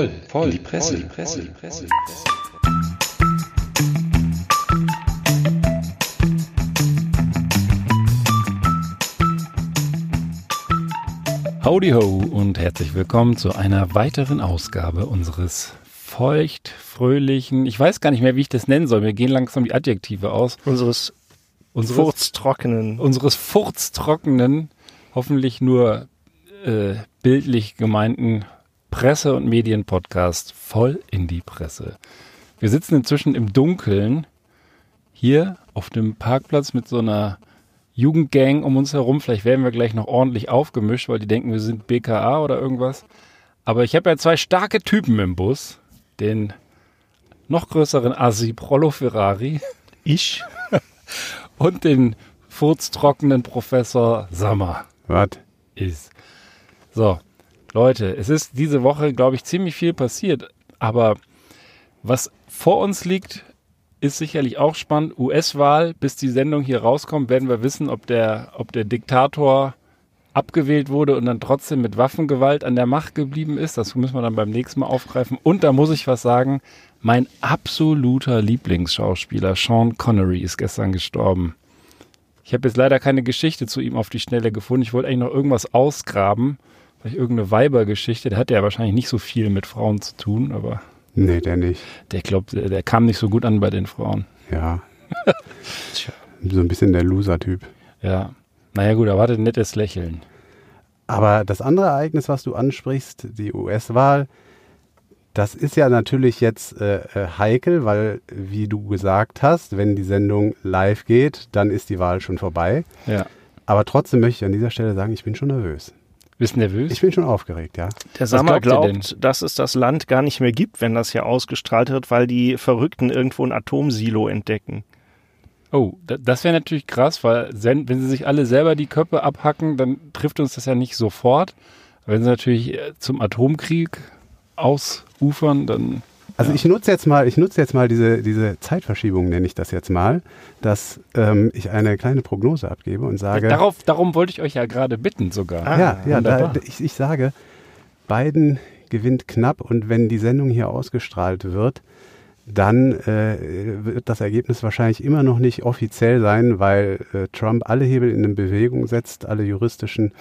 voll, voll, in die Presse, voll, die Presse, die Presse. Howdy ho und herzlich willkommen zu einer weiteren Ausgabe unseres feucht, fröhlichen, ich weiß gar nicht mehr, wie ich das nennen soll, mir gehen langsam die Adjektive aus. Unseres, unseres furztrockenen. Unseres furztrockenen, hoffentlich nur äh, bildlich gemeinten Presse- und Medienpodcast voll in die Presse. Wir sitzen inzwischen im Dunkeln hier auf dem Parkplatz mit so einer Jugendgang um uns herum. Vielleicht werden wir gleich noch ordentlich aufgemischt, weil die denken, wir sind BKA oder irgendwas. Aber ich habe ja zwei starke Typen im Bus. Den noch größeren Asi Prollo Ferrari. Ich. und den furztrockenen Professor Sammer. Was? Ist. So, Leute, es ist diese Woche, glaube ich, ziemlich viel passiert. Aber was vor uns liegt, ist sicherlich auch spannend. US-Wahl, bis die Sendung hier rauskommt, werden wir wissen, ob der, ob der Diktator abgewählt wurde und dann trotzdem mit Waffengewalt an der Macht geblieben ist. Das müssen wir dann beim nächsten Mal aufgreifen. Und da muss ich was sagen. Mein absoluter Lieblingsschauspieler Sean Connery ist gestern gestorben. Ich habe jetzt leider keine Geschichte zu ihm auf die Schnelle gefunden. Ich wollte eigentlich noch irgendwas ausgraben. Vielleicht irgendeine Weibergeschichte. Der hatte ja wahrscheinlich nicht so viel mit Frauen zu tun, aber. Nee, der nicht. Der glaubt, der, der kam nicht so gut an bei den Frauen. Ja. so ein bisschen der Loser-Typ. Ja. Naja, gut, er hatte ein nettes Lächeln. Aber das andere Ereignis, was du ansprichst, die US-Wahl, das ist ja natürlich jetzt äh, äh, heikel, weil, wie du gesagt hast, wenn die Sendung live geht, dann ist die Wahl schon vorbei. Ja. Aber trotzdem möchte ich an dieser Stelle sagen, ich bin schon nervös. Bist du nervös? Ich bin schon aufgeregt, ja. Der Sammer glaubt, dass es das Land gar nicht mehr gibt, wenn das hier ausgestrahlt wird, weil die Verrückten irgendwo ein Atomsilo entdecken. Oh, das wäre natürlich krass, weil wenn sie sich alle selber die Köpfe abhacken, dann trifft uns das ja nicht sofort. Wenn sie natürlich äh, zum Atomkrieg ausufern, dann also ich nutze jetzt mal, ich nutze jetzt mal diese, diese Zeitverschiebung, nenne ich das jetzt mal, dass ähm, ich eine kleine Prognose abgebe und sage. Darauf, darum wollte ich euch ja gerade bitten sogar. Ah, ja, ja, da, ich, ich sage, Biden gewinnt knapp und wenn die Sendung hier ausgestrahlt wird, dann äh, wird das Ergebnis wahrscheinlich immer noch nicht offiziell sein, weil äh, Trump alle Hebel in Bewegung setzt, alle juristischen,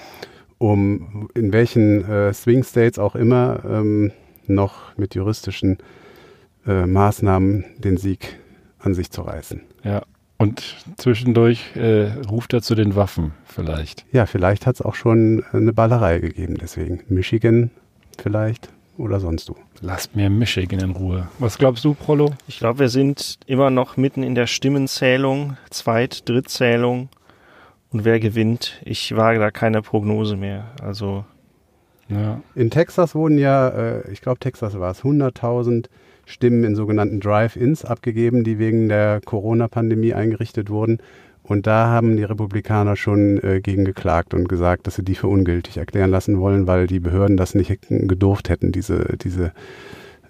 um in welchen äh, Swing States auch immer ähm, noch mit juristischen äh, Maßnahmen den Sieg an sich zu reißen. Ja. Und zwischendurch äh, ruft er zu den Waffen vielleicht. Ja, vielleicht hat es auch schon eine Ballerei gegeben, deswegen. Michigan vielleicht oder sonst du. Lasst mir Michigan in Ruhe. Was glaubst du, Prollo? Ich glaube, wir sind immer noch mitten in der Stimmenzählung, Zweit-, Drittzählung. Und wer gewinnt? Ich wage da keine Prognose mehr. Also. Ja. In Texas wurden ja, äh, ich glaube, Texas war es, 100.000 Stimmen in sogenannten Drive-Ins abgegeben, die wegen der Corona-Pandemie eingerichtet wurden. Und da haben die Republikaner schon äh, gegen geklagt und gesagt, dass sie die für ungültig erklären lassen wollen, weil die Behörden das nicht gedurft hätten, diese, diese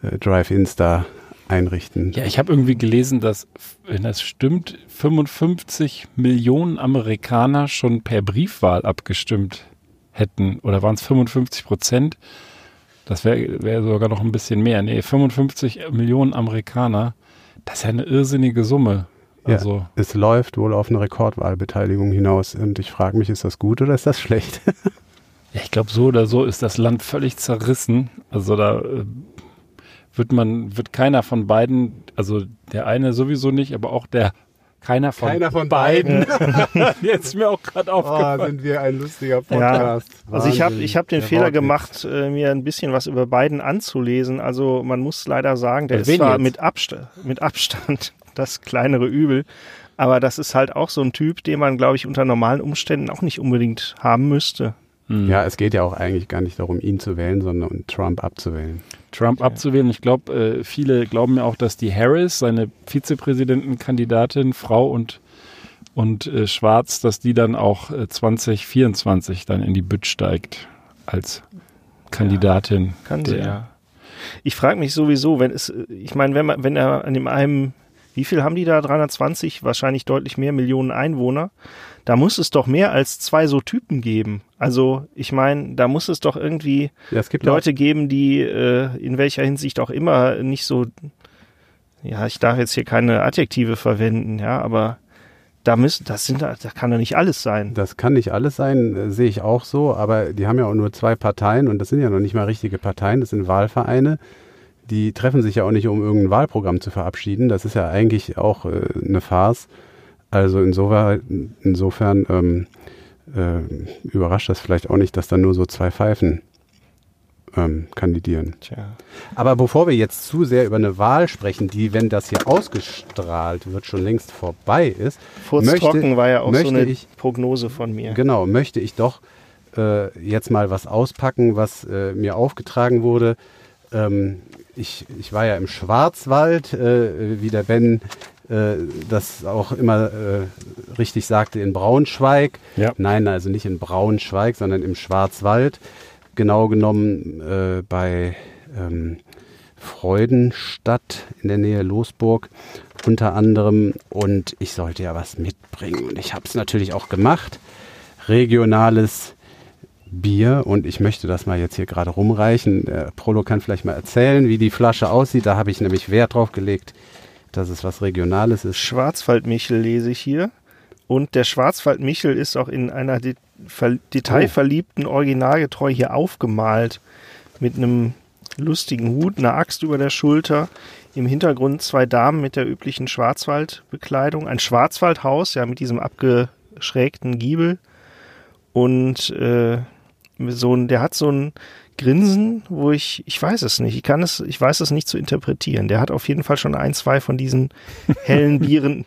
äh, Drive-Ins da einrichten. Ja, ich habe irgendwie gelesen, dass, wenn das stimmt, 55 Millionen Amerikaner schon per Briefwahl abgestimmt hätten. Oder waren es 55 Prozent? Das wäre wär sogar noch ein bisschen mehr. Nee, 55 Millionen Amerikaner. Das ist ja eine irrsinnige Summe. Also ja, es läuft wohl auf eine Rekordwahlbeteiligung hinaus. Und ich frage mich, ist das gut oder ist das schlecht? ja, ich glaube, so oder so ist das Land völlig zerrissen. Also da äh, wird man, wird keiner von beiden, also der eine sowieso nicht, aber auch der keiner von, Keiner von beiden. Jetzt ist mir auch gerade aufgefallen. Oh, sind wir ein lustiger Podcast. Ja. Also ich habe ich hab den Der Fehler gemacht, äh, mir ein bisschen was über Biden anzulesen. Also man muss leider sagen, der ist zwar mit, Abst mit Abstand das kleinere Übel, aber das ist halt auch so ein Typ, den man, glaube ich, unter normalen Umständen auch nicht unbedingt haben müsste. Mhm. Ja, es geht ja auch eigentlich gar nicht darum, ihn zu wählen, sondern um Trump abzuwählen. Trump ja. abzuwählen. Ich glaube, äh, viele glauben ja auch, dass die Harris, seine Vizepräsidentenkandidatin, Frau und, und äh, Schwarz, dass die dann auch äh, 2024 dann in die Bütt steigt als Kandidatin. Ja, kann sie, ja. Ich frage mich sowieso, wenn es, ich meine, wenn man, wenn er an dem einen wie viel haben die da? 320, wahrscheinlich deutlich mehr Millionen Einwohner. Da muss es doch mehr als zwei so Typen geben. Also ich meine, da muss es doch irgendwie ja, es Leute geben, die äh, in welcher Hinsicht auch immer nicht so, ja, ich darf jetzt hier keine Adjektive verwenden, ja, aber da müssen, das sind, da kann doch nicht alles sein. Das kann nicht alles sein, äh, sehe ich auch so, aber die haben ja auch nur zwei Parteien und das sind ja noch nicht mal richtige Parteien, das sind Wahlvereine. Die treffen sich ja auch nicht, um irgendein Wahlprogramm zu verabschieden. Das ist ja eigentlich auch äh, eine Farce. Also insofern, insofern ähm, äh, überrascht das vielleicht auch nicht, dass da nur so zwei Pfeifen ähm, kandidieren. Tja. Aber bevor wir jetzt zu sehr über eine Wahl sprechen, die, wenn das hier ausgestrahlt wird, schon längst vorbei ist. Furztrocken war ja auch so eine ich, Prognose von mir. Genau, möchte ich doch äh, jetzt mal was auspacken, was äh, mir aufgetragen wurde. Ähm, ich, ich war ja im Schwarzwald, äh, wie der Ben äh, das auch immer äh, richtig sagte, in Braunschweig. Ja. Nein, also nicht in Braunschweig, sondern im Schwarzwald genau genommen äh, bei ähm, Freudenstadt in der Nähe Losburg unter anderem. Und ich sollte ja was mitbringen. Und ich habe es natürlich auch gemacht. Regionales Bier. Und ich möchte das mal jetzt hier gerade rumreichen. Der Prolo kann vielleicht mal erzählen, wie die Flasche aussieht. Da habe ich nämlich Wert drauf gelegt, dass es was Regionales ist. Schwarzwaldmichel lese ich hier. Und der Schwarzwaldmichel ist auch in einer detailverliebten, originalgetreu hier aufgemalt. Mit einem lustigen Hut, einer Axt über der Schulter. Im Hintergrund zwei Damen mit der üblichen Schwarzwaldbekleidung. Ein Schwarzwaldhaus, ja, mit diesem abgeschrägten Giebel. Und äh, so ein, der hat so ein Grinsen, wo ich, ich weiß es nicht, ich kann es, ich weiß es nicht zu interpretieren. Der hat auf jeden Fall schon ein, zwei von diesen hellen Bieren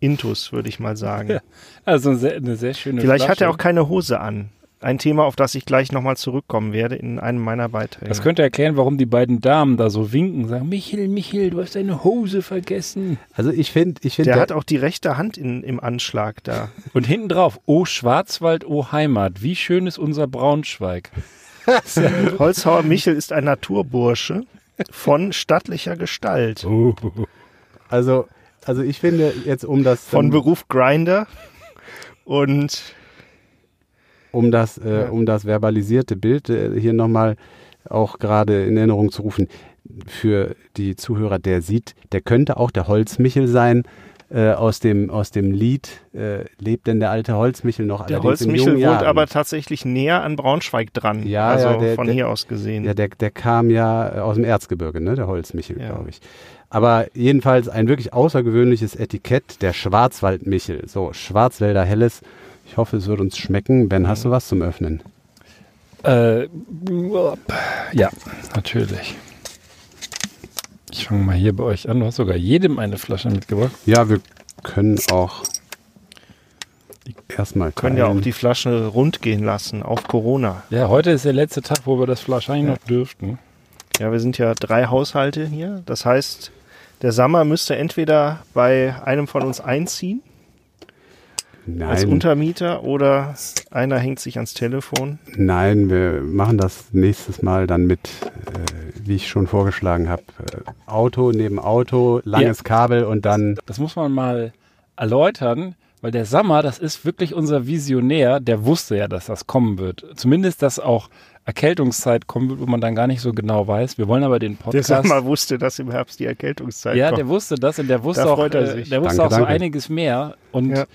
Intus, würde ich mal sagen. Ja, also eine sehr, eine sehr schöne Vielleicht Flasche. hat er auch keine Hose an. Ein Thema, auf das ich gleich nochmal zurückkommen werde in einem meiner Beiträge. Das könnte erklären, warum die beiden Damen da so winken, sagen, Michel, Michel, du hast deine Hose vergessen. Also ich finde, ich finde. Der, der hat auch die rechte Hand in, im Anschlag da. Und hinten drauf, oh Schwarzwald, oh Heimat, wie schön ist unser Braunschweig. Holzhauer Michel ist ein Naturbursche von stattlicher Gestalt. Oh. Also also ich finde jetzt um das von Beruf Grinder und um das äh, um das verbalisierte Bild äh, hier nochmal auch gerade in Erinnerung zu rufen für die Zuhörer, der sieht, der könnte auch der Holzmichel sein. Äh, aus, dem, aus dem Lied äh, lebt denn der alte Holzmichel noch? Der Holzmichel wohnt aber tatsächlich näher an Braunschweig dran. Ja, also ja, der, von der, hier aus gesehen. Ja, der, der kam ja aus dem Erzgebirge, ne? der Holzmichel, ja. glaube ich. Aber jedenfalls ein wirklich außergewöhnliches Etikett, der Schwarzwaldmichel. So, Schwarzwälder Helles. Ich hoffe, es wird uns schmecken. Ben, hast du was zum Öffnen? Äh, ja, natürlich. Ich fange mal hier bei euch an. Du hast sogar jedem eine Flasche mitgebracht. Ja, wir können auch erstmal. Können ja auch die Flasche rund gehen lassen auf Corona. Ja, heute ist der letzte Tag, wo wir das wahrscheinlich ja. noch dürften. Ja, wir sind ja drei Haushalte hier. Das heißt, der Sammer müsste entweder bei einem von uns einziehen Nein. als Untermieter oder einer hängt sich ans Telefon. Nein, wir machen das nächstes Mal dann mit, äh, wie ich schon vorgeschlagen habe, äh, Auto neben Auto, langes ja. Kabel und dann. Das muss man mal erläutern, weil der Sammer, das ist wirklich unser Visionär, der wusste ja, dass das kommen wird. Zumindest, dass auch Erkältungszeit kommen wird, wo man dann gar nicht so genau weiß. Wir wollen aber den Podcast. Der Sommer wusste, dass im Herbst die Erkältungszeit ja, kommt. Ja, der wusste das und der wusste da auch, äh, der wusste danke, auch so danke. einiges mehr. Und ja,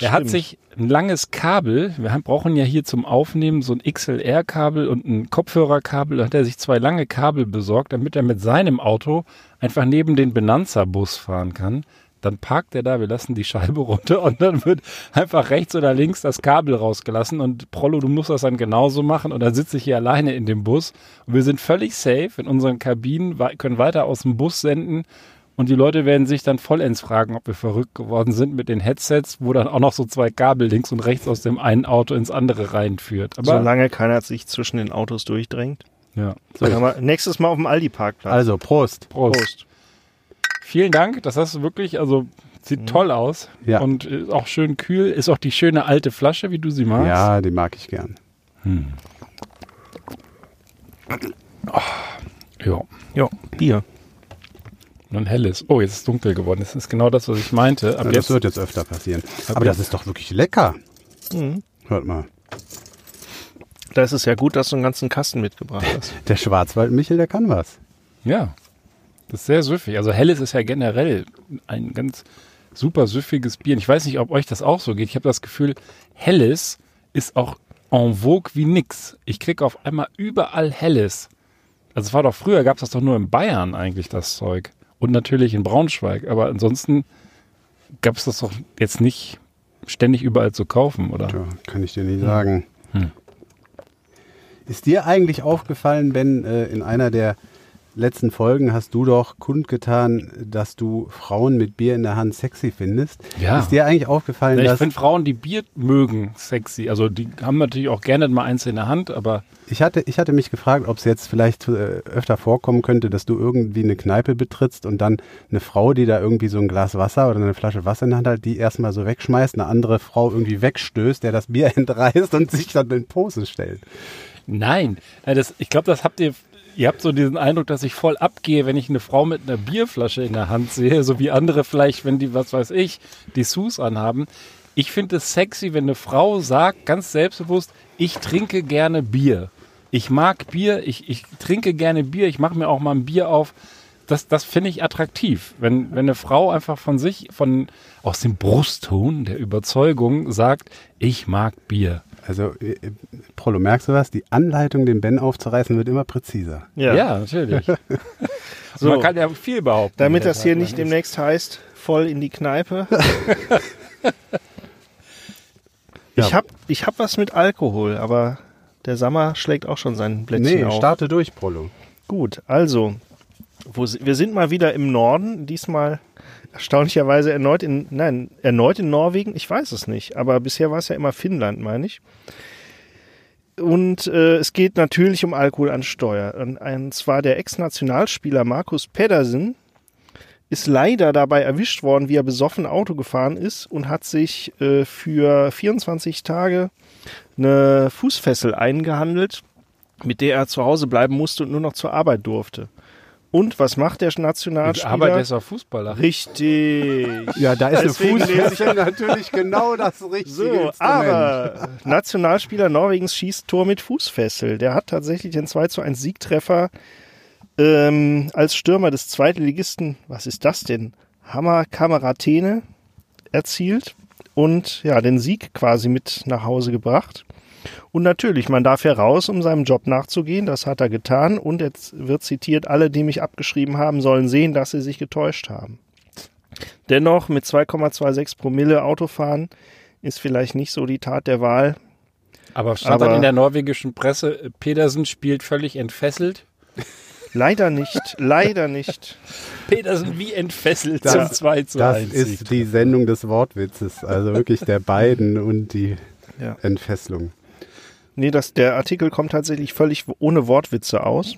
er hat sich ein langes Kabel, wir brauchen ja hier zum Aufnehmen so ein XLR-Kabel und ein Kopfhörerkabel, da hat er sich zwei lange Kabel besorgt, damit er mit seinem Auto einfach neben den Benanza-Bus fahren kann. Dann parkt er da, wir lassen die Scheibe runter und dann wird einfach rechts oder links das Kabel rausgelassen und Prollo, du musst das dann genauso machen und dann sitze ich hier alleine in dem Bus. Und wir sind völlig safe in unseren Kabinen, können weiter aus dem Bus senden und die Leute werden sich dann vollends fragen, ob wir verrückt geworden sind mit den Headsets, wo dann auch noch so zwei Kabel links und rechts aus dem einen Auto ins andere reinführt. Aber Solange keiner sich zwischen den Autos durchdrängt. Ja. So, nächstes Mal auf dem Aldi-Parkplatz. Also, Prost. Prost. Prost. Vielen Dank. Das hast du wirklich, also sieht mhm. toll aus. Ja. Und ist auch schön kühl. Ist auch die schöne alte Flasche, wie du sie magst. Ja, die mag ich gern. Hm. Oh, ja. Ja, Bier. Und ein helles. Oh, jetzt ist es dunkel geworden. Das ist genau das, was ich meinte. Aber ja, das wird jetzt öfter passieren. Aber das ist doch wirklich lecker. Mhm. Hört mal. Da ist es ja gut, dass du einen ganzen Kasten mitgebracht hast. Der Schwarzwald-Michel, der kann was. Ja, das ist sehr süffig. Also helles ist ja generell ein ganz super süffiges Bier. Und ich weiß nicht, ob euch das auch so geht. Ich habe das Gefühl, helles ist auch en vogue wie nix. Ich kriege auf einmal überall helles. Also es war doch früher, gab es das doch nur in Bayern eigentlich, das Zeug. Und natürlich in Braunschweig. Aber ansonsten gab es das doch jetzt nicht ständig überall zu kaufen, oder? Ja, kann ich dir nicht sagen. Hm. Ist dir eigentlich aufgefallen, Ben, äh, in einer der letzten Folgen hast du doch kundgetan, dass du Frauen mit Bier in der Hand sexy findest. Ja. Ist dir eigentlich aufgefallen, ja, ich dass... Ich finde Frauen, die Bier mögen, sexy. Also die haben natürlich auch gerne mal eins in der Hand, aber... Ich hatte, ich hatte mich gefragt, ob es jetzt vielleicht äh, öfter vorkommen könnte, dass du irgendwie eine Kneipe betrittst und dann eine Frau, die da irgendwie so ein Glas Wasser oder eine Flasche Wasser in der Hand hat, die erstmal so wegschmeißt, eine andere Frau irgendwie wegstößt, der das Bier entreißt und sich dann in Pose stellt. Nein, das, ich glaube, das habt ihr ihr habt so diesen Eindruck, dass ich voll abgehe, wenn ich eine Frau mit einer Bierflasche in der Hand sehe, so wie andere vielleicht, wenn die, was weiß ich, die Sus anhaben. Ich finde es sexy, wenn eine Frau sagt, ganz selbstbewusst, ich trinke gerne Bier. Ich mag Bier, ich, ich trinke gerne Bier, ich mache mir auch mal ein Bier auf. Das, das finde ich attraktiv. Wenn, wenn eine Frau einfach von sich, von, aus dem Brustton der Überzeugung sagt, ich mag Bier. Also, äh, Prolo, merkst du was? Die Anleitung, den Ben aufzureißen, wird immer präziser. Ja, ja natürlich. so, man kann ja viel behaupten. Damit das hier nicht demnächst heißt, voll in die Kneipe. ich habe ich hab was mit Alkohol, aber der Sammer schlägt auch schon sein Blättchen nee, auf. Nee, starte durch, Prolo. Gut, also, wo, wir sind mal wieder im Norden, diesmal erstaunlicherweise erneut in, nein, erneut in Norwegen, ich weiß es nicht, aber bisher war es ja immer Finnland, meine ich. Und äh, es geht natürlich um Alkohol an Steuer. Und, und zwar der Ex-Nationalspieler Markus Pedersen ist leider dabei erwischt worden, wie er besoffen Auto gefahren ist und hat sich äh, für 24 Tage eine Fußfessel eingehandelt, mit der er zu Hause bleiben musste und nur noch zur Arbeit durfte. Und was macht der Nationalspieler? Aber der ist auch Fußballer. Richtig. Ja, da ist Deswegen eine Fußfessel natürlich genau das richtige So, Instrument. aber Nationalspieler Norwegens schießt Tor mit Fußfessel. Der hat tatsächlich den 2 zu 1 Siegtreffer ähm, als Stürmer des Zweitligisten, was ist das denn? Hammer Kameratene erzielt und ja, den Sieg quasi mit nach Hause gebracht. Und natürlich, man darf heraus, um seinem Job nachzugehen. Das hat er getan. Und jetzt wird zitiert, alle, die mich abgeschrieben haben, sollen sehen, dass sie sich getäuscht haben. Dennoch, mit 2,26 Promille Autofahren ist vielleicht nicht so die Tat der Wahl. Aber stand Aber dann in der norwegischen Presse, Pedersen spielt völlig entfesselt? Leider nicht, leider nicht. Pedersen wie entfesselt das, zum 2 zu Das 1 ist die Sendung des Wortwitzes, also wirklich der beiden und die ja. Entfesselung. Nee, das, der Artikel kommt tatsächlich völlig ohne Wortwitze aus.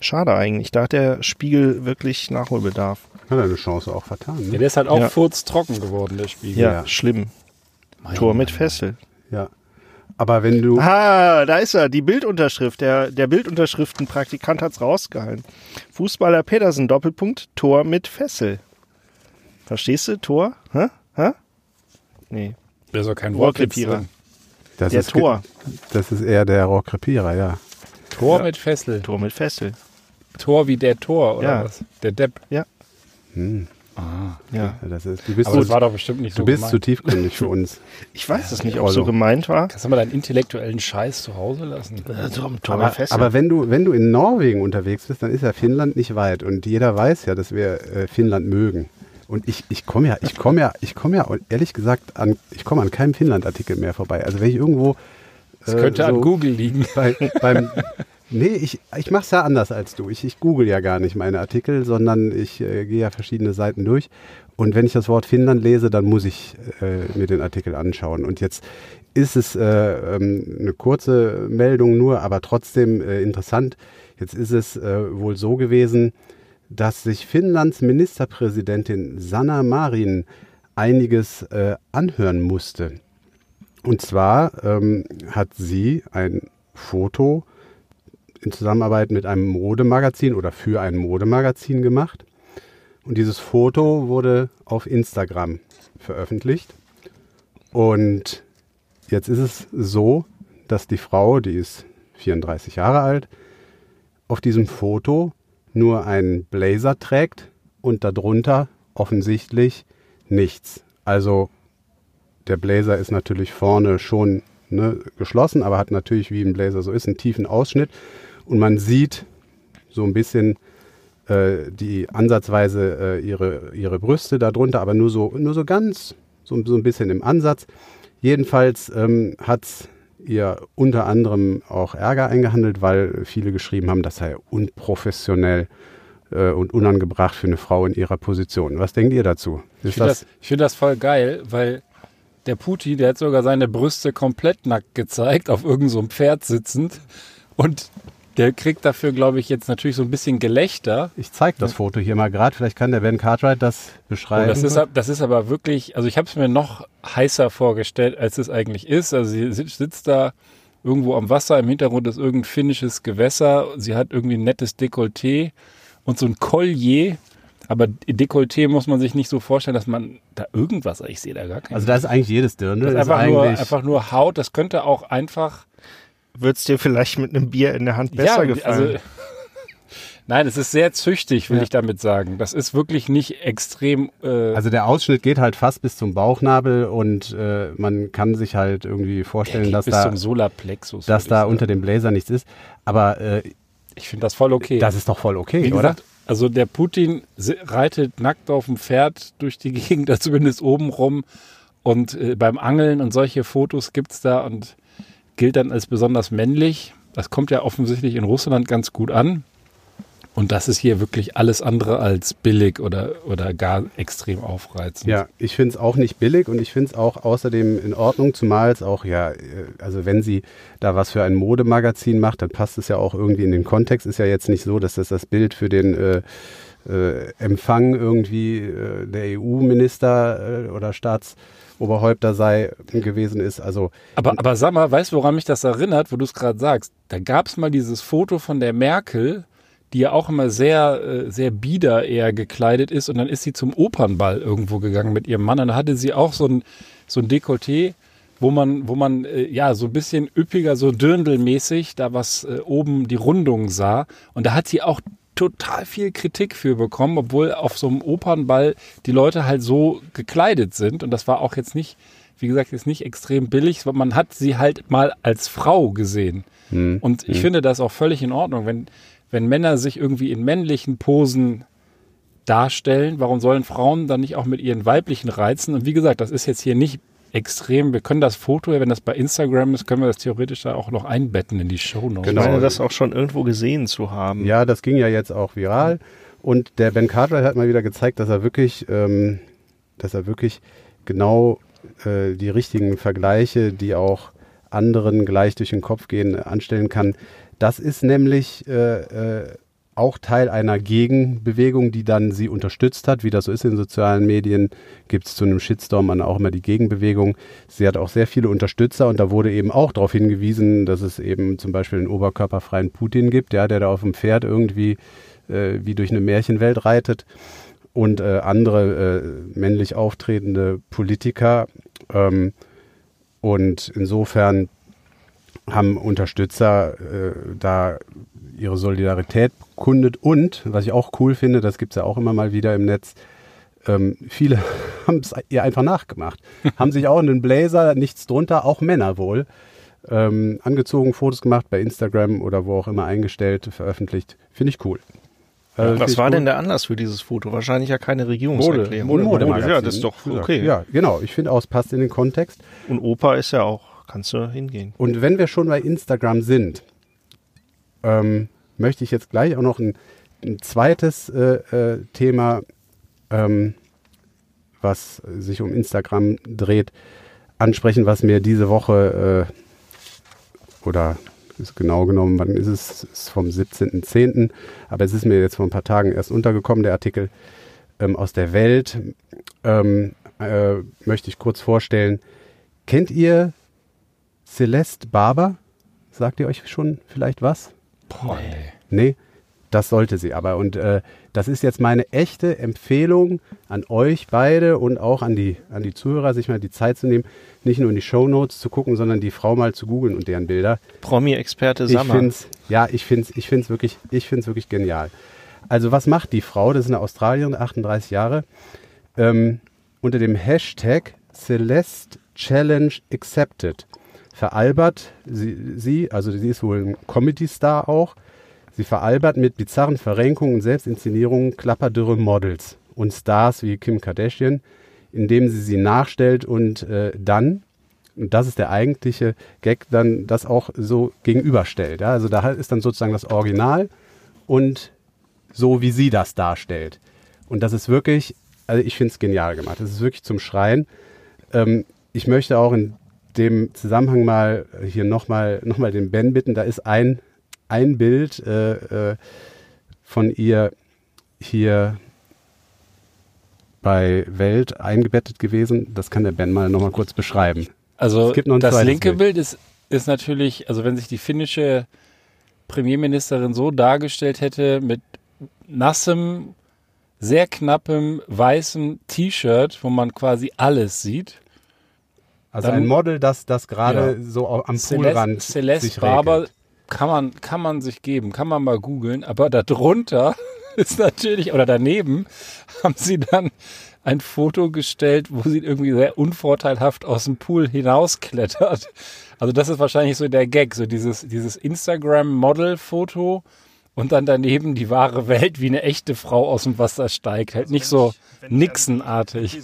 Schade eigentlich. Da hat der Spiegel wirklich Nachholbedarf. Hat er eine Chance auch vertan. Ne? Ja, der ist halt auch ja. furztrocken geworden, der Spiegel. Ja, ja. schlimm. Mein Tor mit Fessel. Ja. Aber wenn du. Ah, da ist er, die Bildunterschrift. Der, der Bildunterschriftenpraktikant hat's rausgehalten. Fußballer Pedersen, Doppelpunkt, Tor mit Fessel. Verstehst du? Tor? Hä? Hä? Nee. Der ist doch kein Rohrkrepierer. Das der ist Tor. Das ist eher der Rohrkrepierer, ja. Tor ja. mit Fessel. Tor mit Fessel. Tor wie der Tor, oder ja. was? Der Depp. Ja. Hm. Ah, ja. Das ist, du bist Aber das war doch bestimmt nicht so Du bist gemeint. zu tiefgründig für uns. Ich weiß es nicht, ob es so gemeint war. Kannst du mal deinen intellektuellen Scheiß zu Hause lassen? Äh, Tor aber, aber wenn du, wenn du in Norwegen unterwegs bist, dann ist ja Finnland nicht weit. Und jeder weiß ja, dass wir äh, Finnland mögen. Und ich, ich komme ja, ich komme ja, ich komme ja ehrlich gesagt an, ich komme an keinem Finnland-Artikel mehr vorbei. Also wenn ich irgendwo. Es äh, könnte so an Google liegen. Bei, beim, nee, ich, ich mache es ja anders als du. Ich, ich google ja gar nicht meine Artikel, sondern ich äh, gehe ja verschiedene Seiten durch. Und wenn ich das Wort Finnland lese, dann muss ich äh, mir den Artikel anschauen. Und jetzt ist es äh, ähm, eine kurze Meldung nur, aber trotzdem äh, interessant. Jetzt ist es äh, wohl so gewesen, dass sich Finnlands Ministerpräsidentin Sanna Marin einiges äh, anhören musste. Und zwar ähm, hat sie ein Foto in Zusammenarbeit mit einem Modemagazin oder für ein Modemagazin gemacht. Und dieses Foto wurde auf Instagram veröffentlicht. Und jetzt ist es so, dass die Frau, die ist 34 Jahre alt, auf diesem Foto nur einen Blazer trägt und darunter offensichtlich nichts. Also der Blazer ist natürlich vorne schon ne, geschlossen, aber hat natürlich, wie ein Blazer so ist, einen tiefen Ausschnitt. Und man sieht so ein bisschen äh, die ansatzweise äh, ihre, ihre Brüste darunter, aber nur so, nur so ganz, so, so ein bisschen im Ansatz. Jedenfalls ähm, hat ihr unter anderem auch Ärger eingehandelt, weil viele geschrieben haben, das sei unprofessionell äh, und unangebracht für eine Frau in ihrer Position. Was denkt ihr dazu? Ist ich finde das, ich find das voll geil, weil der Putin, der hat sogar seine Brüste komplett nackt gezeigt, auf irgendeinem so Pferd sitzend. Und der kriegt dafür, glaube ich, jetzt natürlich so ein bisschen Gelächter. Ich zeige das Foto hier mal gerade. Vielleicht kann der Ben Cartwright das beschreiben. Oh, das, ist, das ist aber wirklich, also ich habe es mir noch heißer vorgestellt, als es eigentlich ist. Also sie sitzt da irgendwo am Wasser, im Hintergrund ist irgendein finnisches Gewässer. Sie hat irgendwie ein nettes Dekolleté und so ein Collier. Aber Dekolleté muss man sich nicht so vorstellen, dass man da irgendwas, ich sehe da gar keinen. Also da ist eigentlich jedes Dirndl. Das ist einfach, nur, einfach nur Haut. Das könnte auch einfach wird es dir vielleicht mit einem Bier in der Hand besser ja, gefallen. Also, Nein, es ist sehr züchtig, will ja. ich damit sagen. Das ist wirklich nicht extrem. Äh also der Ausschnitt geht halt fast bis zum Bauchnabel und äh, man kann sich halt irgendwie vorstellen, dass da, dass da unter dem Blazer nichts ist. Aber äh, ich finde das voll okay. Das ist doch voll okay, Wie oder? Gesagt, also der Putin reitet nackt auf dem Pferd durch die Gegend, da zumindest oben rum. Und äh, beim Angeln und solche Fotos gibt es da und gilt dann als besonders männlich. Das kommt ja offensichtlich in Russland ganz gut an. Und das ist hier wirklich alles andere als billig oder, oder gar extrem aufreizend. Ja, ich finde es auch nicht billig und ich finde es auch außerdem in Ordnung, zumal es auch, ja, äh, also wenn sie da was für ein Modemagazin macht, dann passt es ja auch irgendwie in den Kontext. Ist ja jetzt nicht so, dass das das Bild für den äh, äh, Empfang irgendwie äh, der EU-Minister äh, oder Staats Oberhäupter sei gewesen ist. Also aber, aber sag mal, weißt du, woran mich das erinnert, wo du es gerade sagst? Da gab es mal dieses Foto von der Merkel, die ja auch immer sehr, äh, sehr bieder eher gekleidet ist und dann ist sie zum Opernball irgendwo gegangen mit ihrem Mann und da hatte sie auch so ein, so ein Dekolleté, wo man, wo man äh, ja so ein bisschen üppiger, so dürndelmäßig da was äh, oben die Rundung sah und da hat sie auch total viel Kritik für bekommen, obwohl auf so einem Opernball die Leute halt so gekleidet sind. Und das war auch jetzt nicht, wie gesagt, jetzt nicht extrem billig, weil man hat sie halt mal als Frau gesehen. Hm. Und ich hm. finde das auch völlig in Ordnung, wenn, wenn Männer sich irgendwie in männlichen Posen darstellen, warum sollen Frauen dann nicht auch mit ihren weiblichen Reizen? Und wie gesagt, das ist jetzt hier nicht extrem. Wir können das Foto, wenn das bei Instagram ist, können wir das theoretisch da auch noch einbetten in die Show. Noch. Genau. Ich meine, das auch schon irgendwo gesehen zu haben. Ja, das ging ja jetzt auch viral. Und der Ben Cartwright hat mal wieder gezeigt, dass er wirklich, ähm, dass er wirklich genau äh, die richtigen Vergleiche, die auch anderen gleich durch den Kopf gehen, anstellen kann. Das ist nämlich äh, äh, auch Teil einer Gegenbewegung, die dann sie unterstützt hat. Wie das so ist in sozialen Medien, gibt es zu einem Shitstorm dann auch immer die Gegenbewegung. Sie hat auch sehr viele Unterstützer und da wurde eben auch darauf hingewiesen, dass es eben zum Beispiel einen oberkörperfreien Putin gibt, ja, der da auf dem Pferd irgendwie äh, wie durch eine Märchenwelt reitet und äh, andere äh, männlich auftretende Politiker. Ähm, und insofern haben Unterstützer äh, da ihre Solidarität kundet. Und, was ich auch cool finde, das gibt es ja auch immer mal wieder im Netz, ähm, viele haben es ihr einfach nachgemacht. haben sich auch einen Blazer, nichts drunter, auch Männer wohl, ähm, angezogen, Fotos gemacht bei Instagram oder wo auch immer eingestellt, veröffentlicht. Finde ich cool. Äh, was war cool. denn der Anlass für dieses Foto? Wahrscheinlich ja keine Regierungserklärung. Mode, Mode, Mode, ja, das ist doch okay. Ja, genau. Ich finde auch, es passt in den Kontext. Und Opa ist ja auch, kannst du hingehen. Und wenn wir schon bei Instagram sind, ähm, möchte ich jetzt gleich auch noch ein, ein zweites äh, äh, Thema, ähm, was sich um Instagram dreht, ansprechen, was mir diese Woche äh, oder ist genau genommen, wann ist es? Ist vom 17.10., aber es ist mir jetzt vor ein paar Tagen erst untergekommen, der Artikel ähm, aus der Welt. Ähm, äh, möchte ich kurz vorstellen. Kennt ihr Celeste Barber? Sagt ihr euch schon vielleicht was? Boah, nee. Nee, das sollte sie aber. Und äh, Das ist jetzt meine echte Empfehlung an euch beide und auch an die, an die Zuhörer, sich mal die Zeit zu nehmen, nicht nur in die Show Notes zu gucken, sondern die Frau mal zu googeln und deren Bilder. Promi-Experte Sammer. Ich find's, ja, ich finde es ich find's wirklich, wirklich genial. Also was macht die Frau? Das ist eine Australierin, 38 Jahre. Ähm, unter dem Hashtag Celeste Challenge Accepted veralbert sie, sie, also sie ist wohl ein Comedy-Star auch, sie veralbert mit bizarren Verrenkungen und Selbstinszenierungen klapperdürre Models und Stars wie Kim Kardashian, indem sie sie nachstellt und äh, dann, und das ist der eigentliche Gag, dann das auch so gegenüberstellt. Ja? Also da ist dann sozusagen das Original und so, wie sie das darstellt. Und das ist wirklich, also ich finde es genial gemacht. Das ist wirklich zum Schreien. Ähm, ich möchte auch in dem Zusammenhang mal hier nochmal noch mal den Ben bitten. Da ist ein, ein Bild äh, äh, von ihr hier bei Welt eingebettet gewesen. Das kann der Ben mal nochmal kurz beschreiben. Also das linke Bild. Bild ist, ist natürlich, also wenn sich die finnische Premierministerin so dargestellt hätte mit nassem, sehr knappem, weißem T-Shirt, wo man quasi alles sieht, also dann, ein Model, das, das gerade ja. so am Poolrand Celeste sich Barber kann man, kann man sich geben, kann man mal googeln, aber darunter ist natürlich, oder daneben haben sie dann ein Foto gestellt, wo sie irgendwie sehr unvorteilhaft aus dem Pool hinausklettert. Also das ist wahrscheinlich so der Gag, so dieses, dieses Instagram-Model-Foto und dann daneben die wahre Welt, wie eine echte Frau aus dem Wasser steigt. Halt also nicht so Nixon-artig.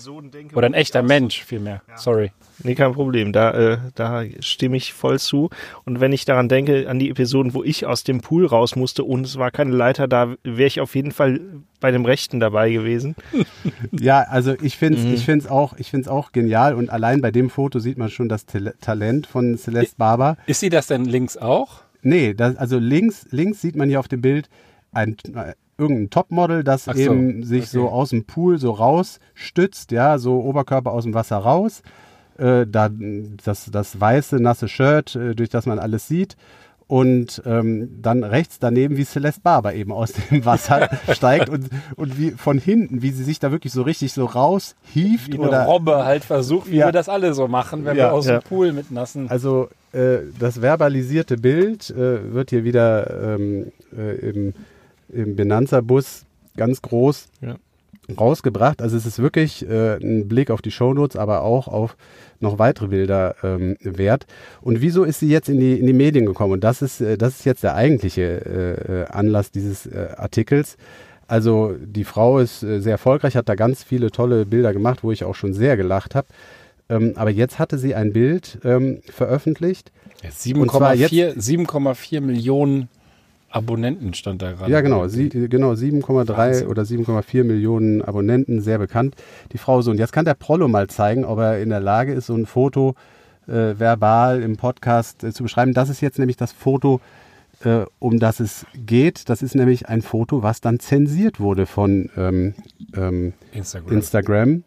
Oder ein echter Mensch vielmehr. Ja. Sorry. Nee, kein Problem. Da, äh, da stimme ich voll zu. Und wenn ich daran denke, an die Episoden, wo ich aus dem Pool raus musste und es war keine Leiter, da wäre ich auf jeden Fall bei dem Rechten dabei gewesen. ja, also ich finde es mhm. ich find's auch, auch genial. Und allein bei dem Foto sieht man schon das Talent von Celeste Barber. Ist sie das denn links auch? Nee, das, also links, links sieht man hier auf dem Bild ein, äh, irgendein Topmodel, das so, eben sich okay. so aus dem Pool so rausstützt, ja, so Oberkörper aus dem Wasser raus äh, da, das, das weiße, nasse Shirt, äh, durch das man alles sieht. Und ähm, dann rechts daneben, wie Celeste Barber eben aus dem Wasser steigt und, und wie von hinten, wie sie sich da wirklich so richtig so raushieft. Wie eine oder, Robbe halt versucht, wie ja. wir das alle so machen, wenn ja, wir aus ja. dem Pool mit nassen. Also äh, das verbalisierte Bild äh, wird hier wieder ähm, äh, im, im Benanza-Bus ganz groß ja rausgebracht. Also es ist wirklich äh, ein Blick auf die Shownotes, aber auch auf noch weitere Bilder ähm, wert. Und wieso ist sie jetzt in die, in die Medien gekommen? Und das ist, äh, das ist jetzt der eigentliche äh, äh Anlass dieses äh, Artikels. Also die Frau ist äh, sehr erfolgreich, hat da ganz viele tolle Bilder gemacht, wo ich auch schon sehr gelacht habe. Ähm, aber jetzt hatte sie ein Bild ähm, veröffentlicht. 7,4 Millionen Abonnenten stand da gerade. Ja, genau. Sie, genau 7,3 oder 7,4 Millionen Abonnenten, sehr bekannt. Die Frau so. Und jetzt kann der Prollo mal zeigen, ob er in der Lage ist, so ein Foto äh, verbal im Podcast äh, zu beschreiben. Das ist jetzt nämlich das Foto, äh, um das es geht. Das ist nämlich ein Foto, was dann zensiert wurde von ähm, ähm, Instagram. Instagram.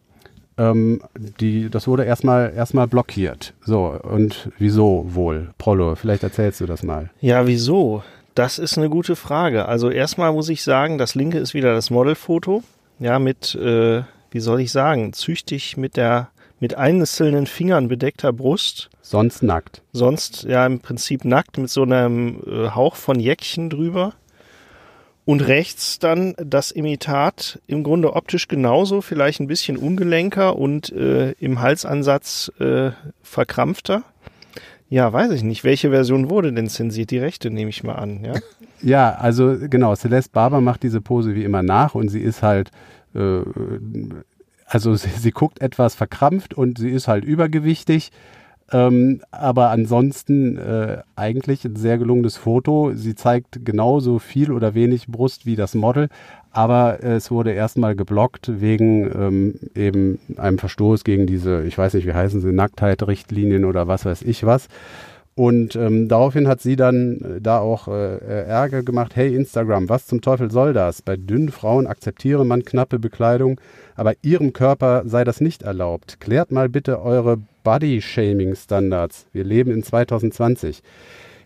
Ähm, die, das wurde erstmal erstmal blockiert. So, und wieso wohl? Prollo, vielleicht erzählst du das mal. Ja, wieso? Das ist eine gute Frage. Also erstmal muss ich sagen, das linke ist wieder das Modelfoto. Ja, mit, äh, wie soll ich sagen, züchtig mit der mit einzelnen Fingern bedeckter Brust. Sonst nackt. Sonst ja im Prinzip nackt mit so einem äh, Hauch von Jäckchen drüber. Und rechts dann das Imitat, im Grunde optisch genauso, vielleicht ein bisschen ungelenker und äh, im Halsansatz äh, verkrampfter. Ja, weiß ich nicht. Welche Version wurde denn zensiert? Die rechte nehme ich mal an, ja? Ja, also genau, Celeste Barber macht diese Pose wie immer nach und sie ist halt, äh, also sie, sie, guckt etwas verkrampft und sie ist halt übergewichtig. Ähm, aber ansonsten äh, eigentlich ein sehr gelungenes Foto. Sie zeigt genauso viel oder wenig Brust wie das Model, aber es wurde erstmal geblockt wegen ähm, eben einem Verstoß gegen diese, ich weiß nicht, wie heißen sie, Nacktheit-Richtlinien oder was weiß ich was. Und ähm, daraufhin hat sie dann äh, da auch äh, Ärger gemacht. Hey Instagram, was zum Teufel soll das? Bei dünnen Frauen akzeptiere man knappe Bekleidung, aber ihrem Körper sei das nicht erlaubt. Klärt mal bitte eure Body-Shaming-Standards. Wir leben in 2020.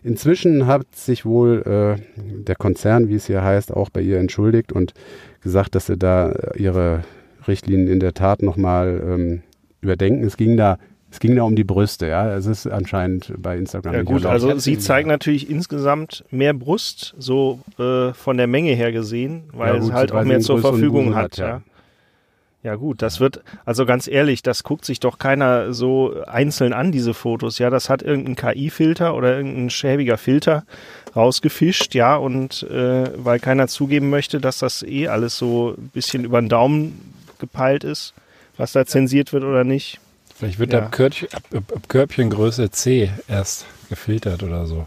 Inzwischen hat sich wohl äh, der Konzern, wie es hier heißt, auch bei ihr entschuldigt und gesagt, dass sie da ihre Richtlinien in der Tat nochmal ähm, überdenken. Es ging da es ging da um die Brüste, ja. Es ist anscheinend bei Instagram. Ja gut, also sie zeigen natürlich insgesamt mehr Brust, so äh, von der Menge her gesehen, weil ja, gut, es halt auch mehr zur Verfügung hat, ja. ja. Ja gut, das wird, also ganz ehrlich, das guckt sich doch keiner so einzeln an, diese Fotos. Ja, das hat irgendein KI-Filter oder irgendein schäbiger Filter rausgefischt, ja, und äh, weil keiner zugeben möchte, dass das eh alles so ein bisschen über den Daumen gepeilt ist, was da zensiert wird oder nicht. Vielleicht wird ja. ab, Körbchen, ab, ab Körbchengröße C erst gefiltert oder so.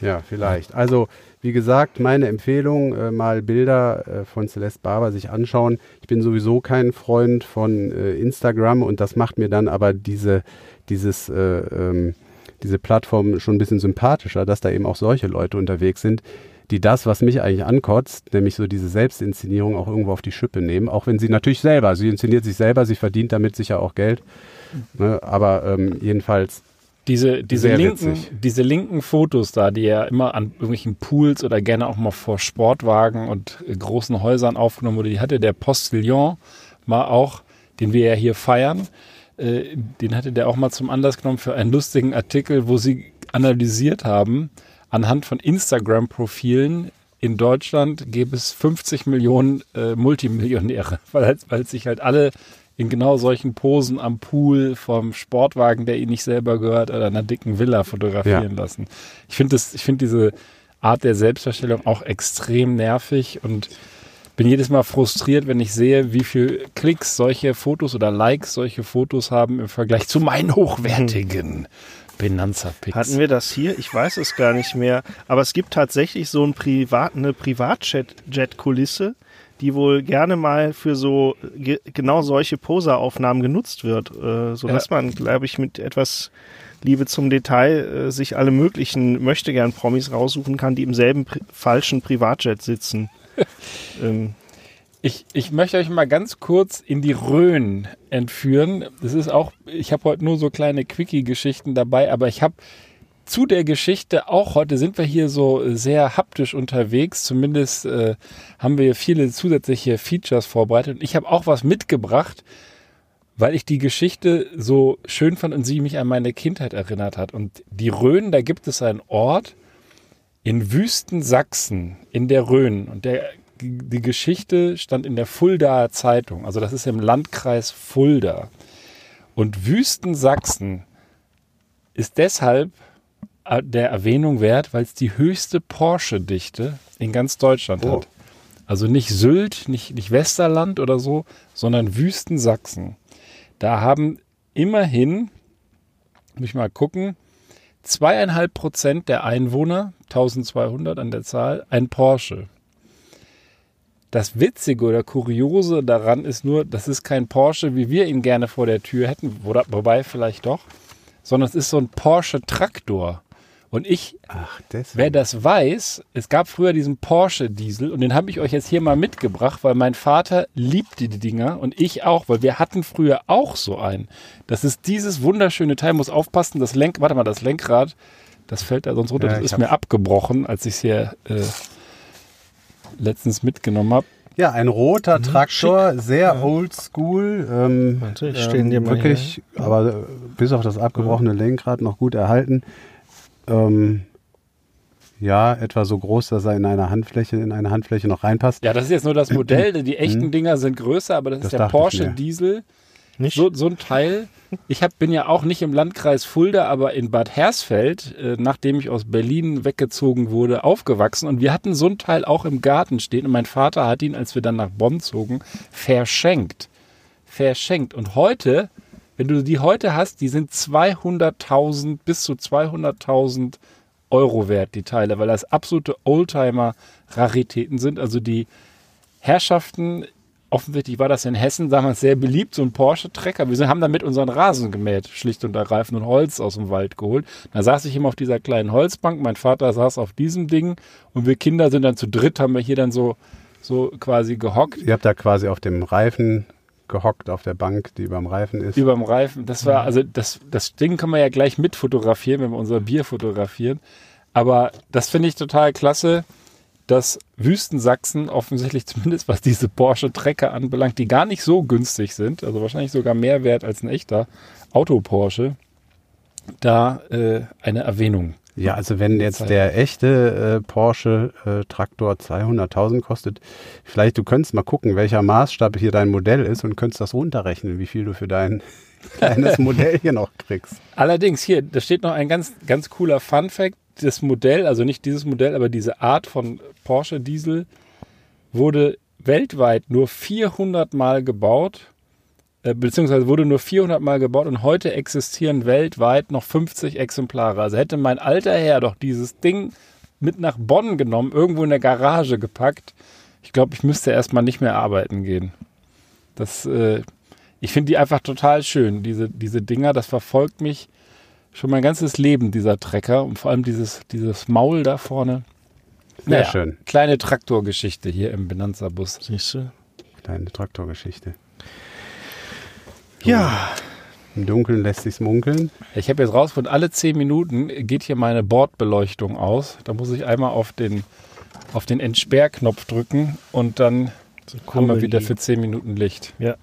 Ja, vielleicht. Also wie gesagt, meine Empfehlung, äh, mal Bilder äh, von Celeste Barber sich anschauen. Ich bin sowieso kein Freund von äh, Instagram und das macht mir dann aber diese, dieses, äh, ähm, diese Plattform schon ein bisschen sympathischer, dass da eben auch solche Leute unterwegs sind, die das, was mich eigentlich ankotzt, nämlich so diese Selbstinszenierung auch irgendwo auf die Schippe nehmen, auch wenn sie natürlich selber, sie inszeniert sich selber, sie verdient damit sicher auch Geld, ne, aber ähm, jedenfalls diese, diese, linken, diese linken Fotos da, die er immer an irgendwelchen Pools oder gerne auch mal vor Sportwagen und großen Häusern aufgenommen wurde, die hatte der Postillon mal auch, den wir ja hier feiern, äh, den hatte der auch mal zum Anlass genommen für einen lustigen Artikel, wo sie analysiert haben, anhand von Instagram-Profilen in Deutschland gäbe es 50 Millionen äh, Multimillionäre, weil, weil sich halt alle in genau solchen Posen am Pool vom Sportwagen, der ihnen nicht selber gehört, oder einer dicken Villa fotografieren ja. lassen. Ich finde das, ich finde diese Art der Selbstdarstellung auch extrem nervig und bin jedes Mal frustriert, wenn ich sehe, wie viel Klicks solche Fotos oder Likes solche Fotos haben im Vergleich zu meinen hochwertigen Benanza-Pics. Hatten wir das hier? Ich weiß es gar nicht mehr. Aber es gibt tatsächlich so ein Privat, eine Privatjet-Kulisse, die wohl gerne mal für so ge genau solche Poseraufnahmen genutzt wird, äh, sodass ja. man, glaube ich, mit etwas Liebe zum Detail äh, sich alle möglichen möchtegern Promis raussuchen kann, die im selben pri falschen Privatjet sitzen. ähm. Ich, ich möchte euch mal ganz kurz in die Rhön entführen. Das ist auch, ich habe heute nur so kleine Quickie-Geschichten dabei, aber ich habe zu der Geschichte auch heute sind wir hier so sehr haptisch unterwegs. Zumindest äh, haben wir viele zusätzliche Features vorbereitet. Und ich habe auch was mitgebracht, weil ich die Geschichte so schön fand und sie mich an meine Kindheit erinnert hat. Und die Rhön, da gibt es einen Ort in Wüstensachsen in der Rhön. Und der, die Geschichte stand in der Fuldaer Zeitung. Also das ist im Landkreis Fulda. Und Wüstensachsen ist deshalb der Erwähnung wert, weil es die höchste Porsche-Dichte in ganz Deutschland oh. hat. Also nicht Sylt, nicht, nicht Westerland oder so, sondern Wüstensachsen. Da haben immerhin, muss ich mal gucken, zweieinhalb Prozent der Einwohner, 1200 an der Zahl, ein Porsche. Das Witzige oder Kuriose daran ist nur, das ist kein Porsche, wie wir ihn gerne vor der Tür hätten, wobei vielleicht doch, sondern es ist so ein Porsche Traktor. Und ich, Ach, wer das weiß, es gab früher diesen Porsche Diesel und den habe ich euch jetzt hier mal mitgebracht, weil mein Vater liebte die Dinger und ich auch, weil wir hatten früher auch so einen. Das ist dieses wunderschöne Teil, muss aufpassen, das Lenk, warte mal, das Lenkrad, das fällt da sonst runter, ja, das ist mir abgebrochen, als ich es hier äh, letztens mitgenommen habe. Ja, ein roter mhm, Traktor, Schick. sehr ja. oldschool. Ähm, Natürlich stehen die ähm, wirklich, hier. aber äh, bis auf das abgebrochene Lenkrad noch gut erhalten ähm, ja, etwa so groß, dass er in eine Handfläche, in eine Handfläche noch reinpasst. Ja, das ist jetzt nur das Modell. Die echten mhm. Dinger sind größer, aber das, das ist der Porsche Diesel. Nicht? So, so ein Teil. Ich hab, bin ja auch nicht im Landkreis Fulda, aber in Bad Hersfeld, äh, nachdem ich aus Berlin weggezogen wurde, aufgewachsen. Und wir hatten so ein Teil auch im Garten stehen. Und mein Vater hat ihn, als wir dann nach Bonn zogen, verschenkt. Verschenkt. Und heute wenn du die heute hast, die sind 200.000 bis zu 200.000 Euro wert, die Teile, weil das absolute Oldtimer-Raritäten sind. Also die Herrschaften, offensichtlich war das in Hessen damals sehr beliebt, so ein Porsche-Trecker. Wir haben damit unseren Rasen gemäht, schlicht und ergreifend, und Holz aus dem Wald geholt. Da saß ich immer auf dieser kleinen Holzbank, mein Vater saß auf diesem Ding und wir Kinder sind dann zu dritt, haben wir hier dann so, so quasi gehockt. Ihr habt da quasi auf dem Reifen gehockt auf der Bank, die beim Reifen ist. Über dem Reifen. Das war, also das, das Ding kann man ja gleich mit fotografieren, wenn wir unser Bier fotografieren. Aber das finde ich total klasse, dass Wüstensachsen offensichtlich zumindest was diese Porsche Trecker anbelangt, die gar nicht so günstig sind, also wahrscheinlich sogar mehr wert als ein echter Auto-Porsche, da äh, eine Erwähnung. Ja, also wenn jetzt der echte äh, Porsche äh, Traktor 200.000 kostet, vielleicht du könntest mal gucken, welcher Maßstab hier dein Modell ist und könntest das runterrechnen, wie viel du für dein kleines Modell hier noch kriegst. Allerdings hier, da steht noch ein ganz, ganz cooler Fun Fact. Das Modell, also nicht dieses Modell, aber diese Art von Porsche Diesel wurde weltweit nur 400 Mal gebaut beziehungsweise wurde nur 400 Mal gebaut und heute existieren weltweit noch 50 Exemplare. Also hätte mein alter Herr doch dieses Ding mit nach Bonn genommen, irgendwo in der Garage gepackt. Ich glaube, ich müsste erstmal nicht mehr arbeiten gehen. Das, äh, ich finde die einfach total schön, diese, diese Dinger. Das verfolgt mich schon mein ganzes Leben, dieser Trecker. Und vor allem dieses, dieses Maul da vorne. Sehr naja, schön. Kleine Traktorgeschichte hier im Benanza-Bus. Siehst du? Kleine Traktorgeschichte. Ja. Im Dunkeln lässt sich's munkeln. Ich habe jetzt rausgefunden, alle zehn Minuten geht hier meine Bordbeleuchtung aus. Da muss ich einmal auf den, auf den Entsperrknopf drücken und dann so haben wir wieder für zehn Minuten Licht. Ja.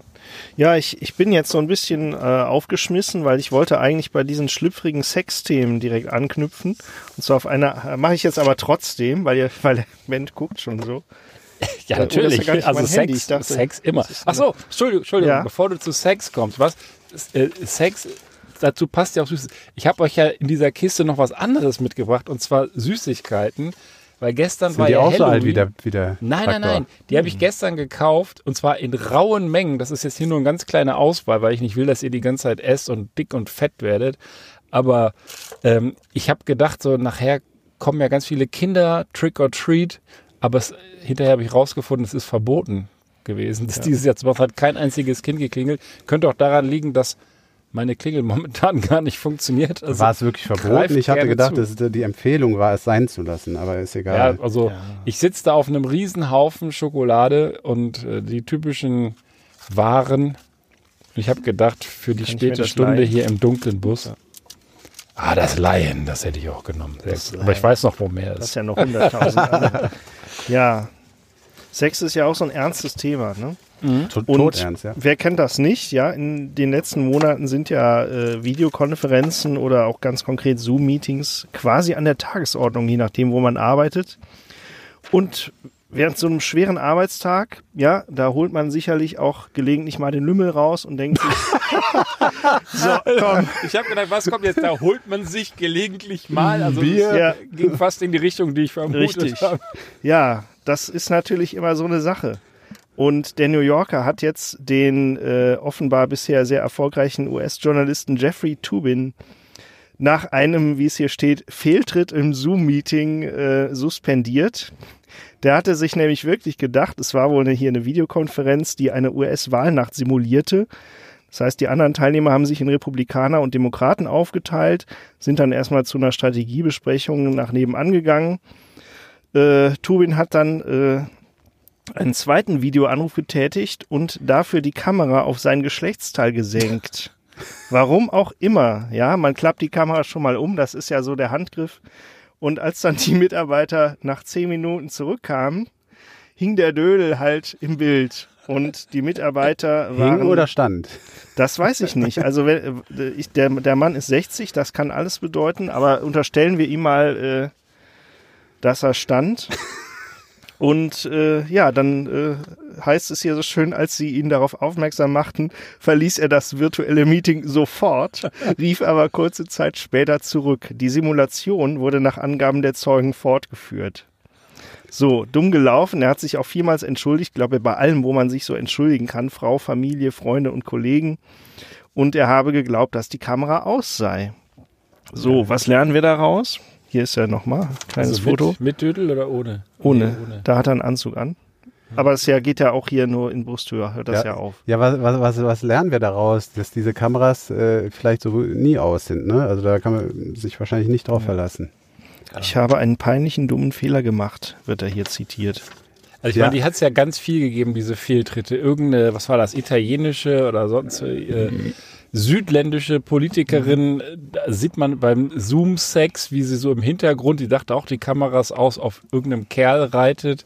Ja, ich, ich bin jetzt so ein bisschen äh, aufgeschmissen, weil ich wollte eigentlich bei diesen schlüpfrigen Sexthemen direkt anknüpfen. Und zwar auf einer, äh, mache ich jetzt aber trotzdem, weil, ihr, weil der Mensch guckt schon so. Ja, natürlich. Ja also Sex, dachte, Sex immer. Ach so, Entschuldigung, Entschuldigung, ja? bevor du zu Sex kommst, was? Äh, Sex, dazu passt ja auch Süßes. Ich habe euch ja in dieser Kiste noch was anderes mitgebracht und zwar Süßigkeiten. Weil gestern Sind war die ja auch Halloween. so alt wie der, wie der Nein, nein, nein. Die habe ich gestern gekauft und zwar in rauen Mengen. Das ist jetzt hier nur eine ganz kleine Auswahl, weil ich nicht will, dass ihr die ganze Zeit esst und dick und fett werdet. Aber ähm, ich habe gedacht, so nachher kommen ja ganz viele Kinder Trick or Treat aber es, hinterher habe ich rausgefunden, es ist verboten gewesen. Das ja. Dieses Jahr hat kein einziges Kind geklingelt. Könnte auch daran liegen, dass meine Klingel momentan gar nicht funktioniert. Also war es wirklich verboten? Ich hatte gedacht, dass die Empfehlung war, es sein zu lassen, aber ist egal. Ja, also ja. ich sitze da auf einem Riesenhaufen Schokolade und äh, die typischen Waren. Ich habe gedacht, für die Kann späte Stunde leihen? hier im dunklen Bus. Ja. Ah, das Laien, das hätte ich auch genommen. Aber ich weiß noch, wo mehr ist. Das ist ja noch 100.000. Ja. Sex ist ja auch so ein ernstes Thema, ne? Mhm. Und ernst, ja. wer kennt das nicht? Ja, in den letzten Monaten sind ja äh, Videokonferenzen oder auch ganz konkret Zoom-Meetings quasi an der Tagesordnung, je nachdem, wo man arbeitet. Und während so einem schweren Arbeitstag, ja, da holt man sicherlich auch gelegentlich mal den Lümmel raus und denkt sich, so, komm. Ich habe gedacht, was kommt jetzt? Da holt man sich gelegentlich mal. Also Bier ja. ging fast in die Richtung, die ich vermutet Richtig. habe. Ja, das ist natürlich immer so eine Sache. Und der New Yorker hat jetzt den äh, offenbar bisher sehr erfolgreichen US-Journalisten Jeffrey Tubin nach einem, wie es hier steht, Fehltritt im Zoom-Meeting äh, suspendiert. Der hatte sich nämlich wirklich gedacht, es war wohl hier eine Videokonferenz, die eine US-Wahlnacht simulierte. Das heißt, die anderen Teilnehmer haben sich in Republikaner und Demokraten aufgeteilt, sind dann erstmal zu einer Strategiebesprechung nach nebenan gegangen. Äh, Tubin hat dann äh, einen zweiten Videoanruf getätigt und dafür die Kamera auf sein Geschlechtsteil gesenkt. Warum auch immer, ja, man klappt die Kamera schon mal um, das ist ja so der Handgriff. Und als dann die Mitarbeiter nach zehn Minuten zurückkamen, hing der Dödel halt im Bild. Und die Mitarbeiter waren. Hing oder stand? Das weiß ich nicht. Also äh, ich, der, der Mann ist 60, das kann alles bedeuten, aber unterstellen wir ihm mal, äh, dass er stand. Und äh, ja, dann äh, heißt es hier so schön, als sie ihn darauf aufmerksam machten, verließ er das virtuelle Meeting sofort, rief aber kurze Zeit später zurück. Die Simulation wurde nach Angaben der Zeugen fortgeführt. So, dumm gelaufen. Er hat sich auch vielmals entschuldigt, glaube bei allem, wo man sich so entschuldigen kann, Frau, Familie, Freunde und Kollegen. Und er habe geglaubt, dass die Kamera aus sei. So, was lernen wir daraus? Hier ist ja nochmal kleines also mit, Foto. Mit Dödel oder ohne? Ohne. Nee, ohne. Da hat er einen Anzug an. Aber es ja, geht ja auch hier nur in Brusthöhe, hört das ja, ja auf. Ja, was, was, was lernen wir daraus, dass diese Kameras äh, vielleicht so nie aus sind? Ne? Also da kann man sich wahrscheinlich nicht drauf ja. verlassen. Ich habe einen peinlichen, dummen Fehler gemacht, wird er hier zitiert. Also ich ja. meine, die hat es ja ganz viel gegeben, diese Fehltritte. Irgendeine, was war das, italienische oder sonst äh, südländische Politikerin, da sieht man beim Zoom-Sex, wie sie so im Hintergrund, die dachte auch, die Kameras aus, auf irgendeinem Kerl reitet.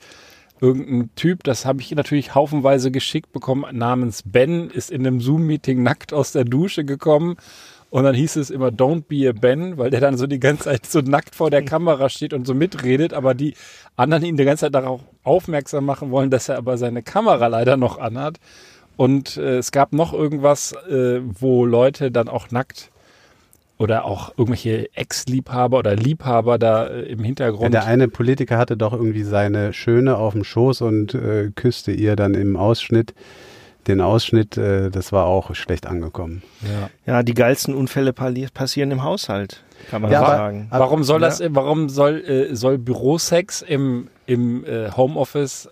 Irgendein Typ, das habe ich natürlich haufenweise geschickt bekommen, namens Ben, ist in einem Zoom-Meeting nackt aus der Dusche gekommen und dann hieß es immer Don't be a Ben, weil der dann so die ganze Zeit so nackt vor der Kamera steht und so mitredet, aber die anderen ihn die ganze Zeit darauf aufmerksam machen wollen, dass er aber seine Kamera leider noch anhat. Und äh, es gab noch irgendwas, äh, wo Leute dann auch nackt oder auch irgendwelche Ex-Liebhaber oder Liebhaber da äh, im Hintergrund. Ja, der eine Politiker hatte doch irgendwie seine Schöne auf dem Schoß und äh, küsste ihr dann im Ausschnitt den Ausschnitt, äh, das war auch schlecht angekommen. Ja, ja die geilsten Unfälle passieren im Haushalt, kann man ja, sagen. Aber, warum soll das, warum soll, äh, soll Bürosex im, im äh, Homeoffice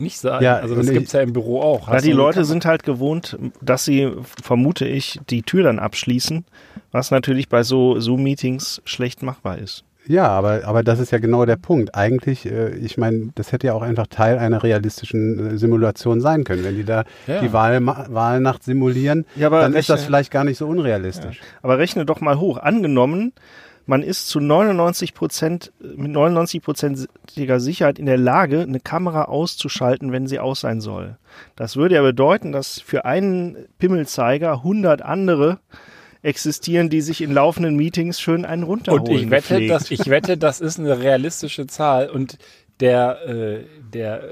nicht sein. Ja, also das gibt es ja im Büro auch. Ja, die Leute sind halt gewohnt, dass sie, vermute ich, die Tür dann abschließen, was natürlich bei so Zoom-Meetings schlecht machbar ist. Ja, aber, aber das ist ja genau der Punkt. Eigentlich, äh, ich meine, das hätte ja auch einfach Teil einer realistischen äh, Simulation sein können. Wenn die da ja. die Wahl, Wahlnacht simulieren, ja, dann rechne, ist das vielleicht gar nicht so unrealistisch. Ja. Aber rechne doch mal hoch. Angenommen, man ist zu 99 Prozent, mit 99-prozentiger Sicherheit in der Lage, eine Kamera auszuschalten, wenn sie aus sein soll. Das würde ja bedeuten, dass für einen Pimmelzeiger 100 andere existieren, die sich in laufenden Meetings schön einen runterholen. Und ich wette, dass, ich wette, das ist eine realistische Zahl. Und der, äh, der,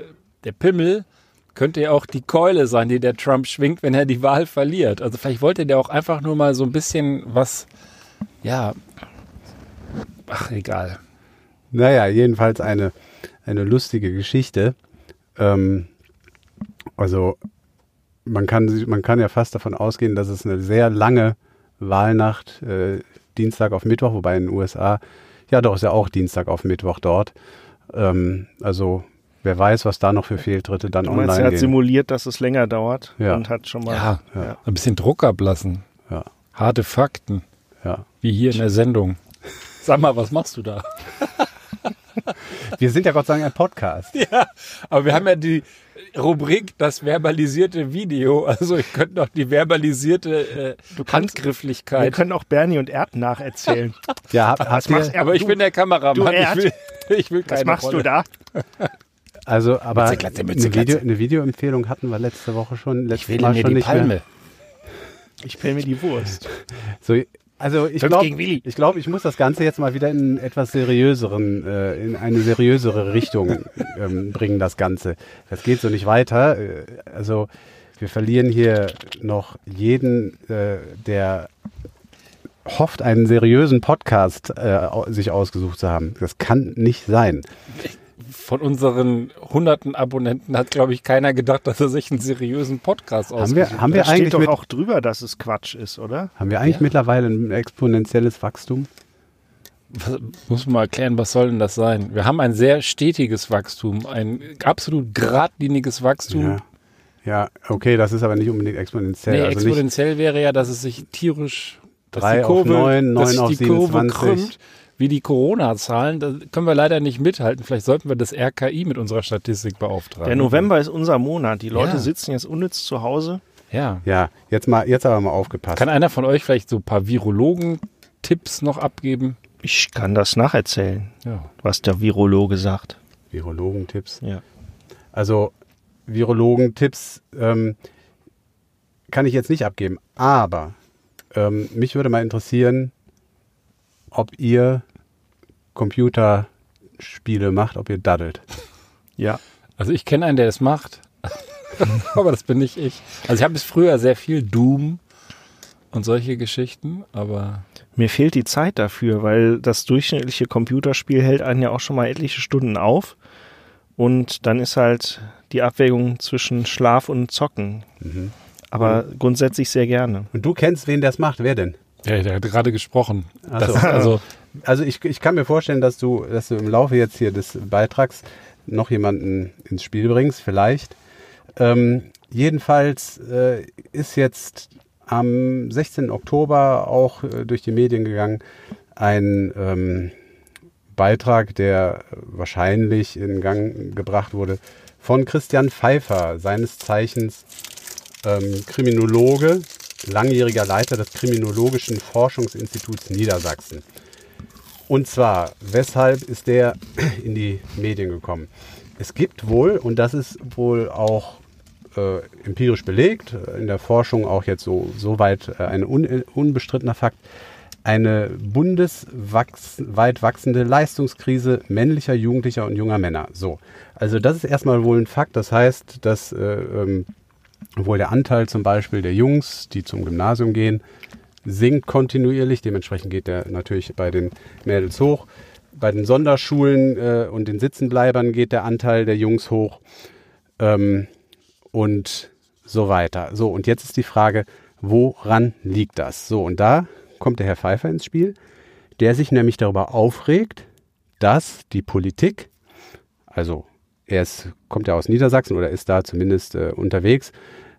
der Pimmel könnte ja auch die Keule sein, die der Trump schwingt, wenn er die Wahl verliert. Also vielleicht wollte der auch einfach nur mal so ein bisschen was, ja, ach egal. Naja, jedenfalls eine, eine lustige Geschichte. Ähm, also man kann, man kann ja fast davon ausgehen, dass es eine sehr lange Wahlnacht, äh, Dienstag auf Mittwoch, wobei in den USA, ja doch, ist ja auch Dienstag auf Mittwoch dort. Ähm, also wer weiß, was da noch für Fehltritte dann du meinst, online er hat gehen. simuliert, dass es länger dauert ja. und hat schon mal ja, ja. ein bisschen Druck ablassen. Ja. Harte Fakten. Ja. Wie hier in der Sendung. Sag mal, was machst du da? wir sind ja Gott sei Dank ein Podcast. Ja, aber wir haben ja die Rubrik das verbalisierte Video. Also ich könnte noch die verbalisierte äh, Handgrifflichkeit. Wir können auch Bernie und Erd nacherzählen. ja, hab, hast ihr, aber ich du, bin der Kameramann. Du Erd, ich will, ich will keine Was machst Rolle. du da? Also, aber Mütze, Glatze, Mütze, eine, Video, eine Videoempfehlung hatten wir letzte Woche schon. ich will Mal mir schon die Palme. Mehr. Ich pell mir die Wurst. So, also ich glaube, ich, glaub, ich muss das Ganze jetzt mal wieder in etwas seriöseren, äh, in eine seriösere Richtung ähm, bringen, das Ganze. Das geht so nicht weiter. Äh, also wir verlieren hier noch jeden, äh, der hofft, einen seriösen Podcast äh, sich ausgesucht zu haben. Das kann nicht sein von unseren hunderten Abonnenten hat, glaube ich, keiner gedacht, dass er sich einen seriösen Podcast ausgesucht haben wir, haben wir eigentlich steht doch auch drüber, dass es Quatsch ist, oder? Haben wir eigentlich ja. mittlerweile ein exponentielles Wachstum? Was, muss man mal erklären, was soll denn das sein? Wir haben ein sehr stetiges Wachstum, ein absolut geradliniges Wachstum. Ja. Ja, okay, das ist aber nicht unbedingt exponentiell. Nee, also exponentiell wäre ja, dass es sich tierisch 3 auf 9, 9 auf 27. krümmt wie die Corona-Zahlen. Da können wir leider nicht mithalten. Vielleicht sollten wir das RKI mit unserer Statistik beauftragen. Der November ist unser Monat. Die Leute ja. sitzen jetzt unnütz zu Hause. Ja. Ja, jetzt mal, jetzt aber mal aufgepasst. Kann einer von euch vielleicht so ein paar Virologen-Tipps noch abgeben? Ich kann das nacherzählen, ja. was der Virologe sagt. Virologentipps? Ja. Also, Virologentipps ähm, kann ich jetzt nicht abgeben, aber ähm, mich würde mal interessieren, ob ihr Computerspiele macht, ob ihr daddelt. Ja. Also ich kenne einen, der es macht. aber das bin nicht ich. Also ich habe bis früher sehr viel Doom und solche Geschichten, aber. Mir fehlt die Zeit dafür, weil das durchschnittliche Computerspiel hält einen ja auch schon mal etliche Stunden auf. Und dann ist halt die Abwägung zwischen Schlaf und Zocken. Mhm. Aber mhm. grundsätzlich sehr gerne. Und du kennst, wen das macht? Wer denn? Ja, der hat gerade gesprochen. So. also also ich, ich kann mir vorstellen, dass du, dass du im Laufe jetzt hier des Beitrags noch jemanden ins Spiel bringst, vielleicht. Ähm, jedenfalls äh, ist jetzt am 16. Oktober auch äh, durch die Medien gegangen ein ähm, Beitrag, der wahrscheinlich in Gang gebracht wurde von Christian Pfeiffer, seines Zeichens ähm, Kriminologe, langjähriger Leiter des Kriminologischen Forschungsinstituts Niedersachsen. Und zwar, weshalb ist der in die Medien gekommen? Es gibt wohl, und das ist wohl auch äh, empirisch belegt, in der Forschung auch jetzt so, so weit äh, ein un, unbestrittener Fakt, eine bundesweit wachsende Leistungskrise männlicher, jugendlicher und junger Männer. So, also das ist erstmal wohl ein Fakt. Das heißt, dass äh, ähm, wohl der Anteil zum Beispiel der Jungs, die zum Gymnasium gehen, sinkt kontinuierlich. Dementsprechend geht der natürlich bei den Mädels hoch. Bei den Sonderschulen äh, und den Sitzenbleibern geht der Anteil der Jungs hoch ähm, und so weiter. So, und jetzt ist die Frage, woran liegt das? So, und da kommt der Herr Pfeiffer ins Spiel, der sich nämlich darüber aufregt, dass die Politik, also er ist, kommt ja aus Niedersachsen oder ist da zumindest äh, unterwegs